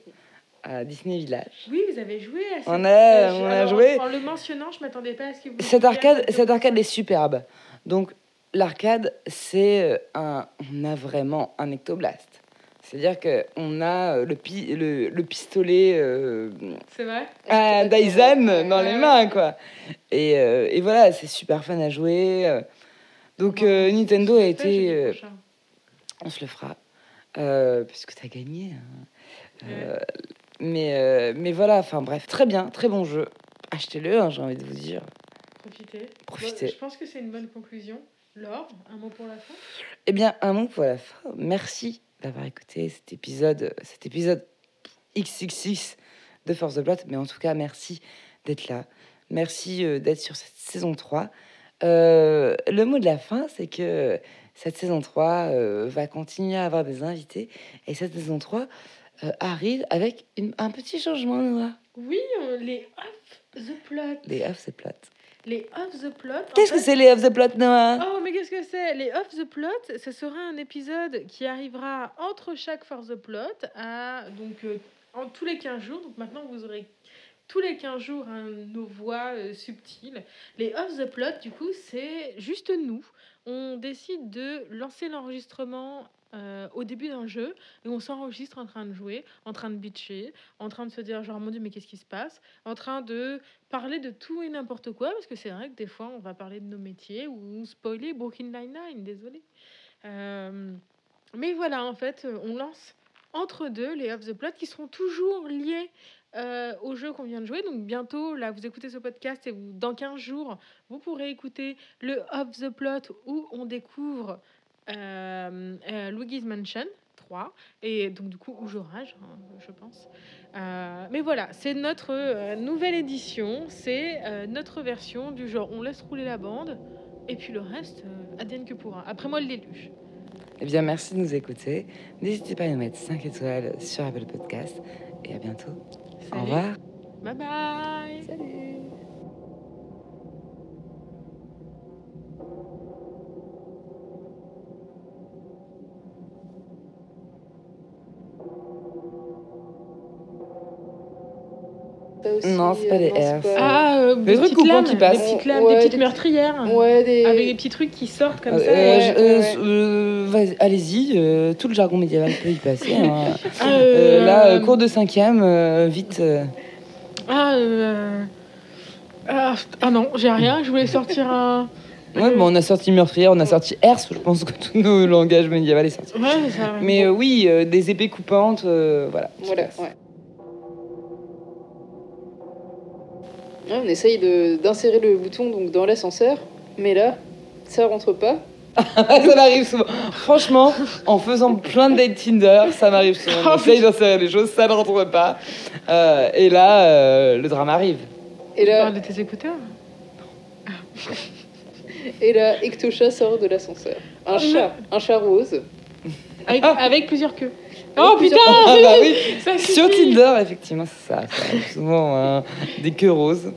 à Disney Village. Oui, vous avez joué à cette... On a- on a alors, joué. En le mentionnant, je m'attendais pas à ce que vous... Cette arcade, cette arcade est superbe. Donc l'arcade, c'est euh, un, on a vraiment un ectoblast. C'est-à-dire qu'on a euh, le, pi- le, le pistolet euh, C'est vrai? à D'accord. Dyson dans les mains, quoi. Et, euh, et voilà, c'est super fun à jouer. Donc Bon, euh, Nintendo a été... on se le fera. Puisque tu as gagné. hein. Mais, euh, mais voilà, enfin bref, très bien, très bon jeu. Achetez-le, hein, j'ai envie de vous dire. Profitez. Profitez. Bon, je pense que c'est une bonne conclusion. Laure, un mot pour la fin? Eh bien, un mot pour la fin. Merci d'avoir écouté cet épisode, cet épisode XXX de Force de Plot. Mais en tout cas, merci d'être là. Merci euh, d'être sur cette saison 3. Euh, le mot de la fin, c'est que cette saison 3 euh, va continuer à avoir des invités. Et cette saison 3 euh, arrive avec une- un petit changement, Noah. Oui, euh, les off the plot. Les off the plot. Les off the plot. Qu'est-ce que c'est les off the plot, Noah? Oh, mais qu'est-ce que c'est? Les Off the Plot, ce sera un épisode qui arrivera entre chaque Force the Plot, à, donc euh, en tous les 15 jours. Donc maintenant, vous aurez tous les 15 jours hein, nos voix euh, subtiles. Les Off the Plot, du coup, c'est juste nous. On décide de lancer l'enregistrement euh, au début d'un jeu et on s'enregistre en train de jouer, en train de bitcher, en train de se dire genre mon dieu mais qu'est-ce qui se passe, en train de parler de tout et n'importe quoi parce que c'est vrai que des fois on va parler de nos métiers ou spoiler Brooklyn Nine-Nine, désolé. Euh, mais voilà, en fait, on lance entre deux les Off the Plot qui seront toujours liés euh, au jeu qu'on vient de jouer. Donc bientôt, là, vous écoutez ce podcast et dans 15 jours, vous pourrez écouter le Off the Plot où on découvre Luigi's Mansion 3 et donc du coup Ouge Orage, hein, je pense. Euh, mais voilà, c'est notre euh, nouvelle édition, c'est euh, notre version du genre on laisse rouler la bande et puis le reste, euh, advienne que pourra. Après moi, le l'élu. Eh bien, merci de nous écouter. N'hésitez pas à nous mettre 5 étoiles sur Apple Podcast. Et à bientôt. Au revoir. Bye bye Salut aussi. Non, c'est pas des non, pas- Ah, euh, des trucs petites coupants lames, qui passent. Des petites lames, Ouais, des des petites petits- meurtrières. Ouais, des. Avec des petits trucs qui sortent comme Euh, ça. euh, ouais, euh, euh, Allez-y, euh, tout le jargon médiéval peut y passer. hein. Ah, Euh, euh, là, euh, cours de cinquième, euh, vite. euh. Ah, euh, ah, ah non, j'ai rien. Je voulais sortir un. Ouais, bon, on a sorti meurtrière, on a sorti herse. Je pense que tout nos langages médiéval est sorti. Ouais, c'est ça. Mais euh, oui, euh, des épées coupantes, euh, voilà. Voilà, ouais. Ouais, on essaye de- d'insérer le bouton donc dans l'ascenseur, mais là, ça rentre pas. ça m'arrive souvent. Franchement, en faisant plein de dates Tinder, ça m'arrive souvent. Oh, On essaye d'insérer des choses, ça ne rentre pas. Euh, et là, euh, le drame arrive. Et Tu là, parles de tes écouteurs et là, Ectosha sort de l'ascenseur. Un chat, un chat rose. avec, avec plusieurs queues. Oh putain Ah bah oui, ça sur. Tinder, effectivement, c'est ça. souvent hein, des queues roses.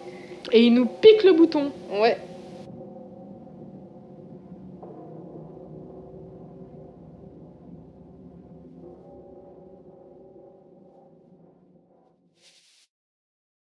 Et il nous pique le bouton. Ouais,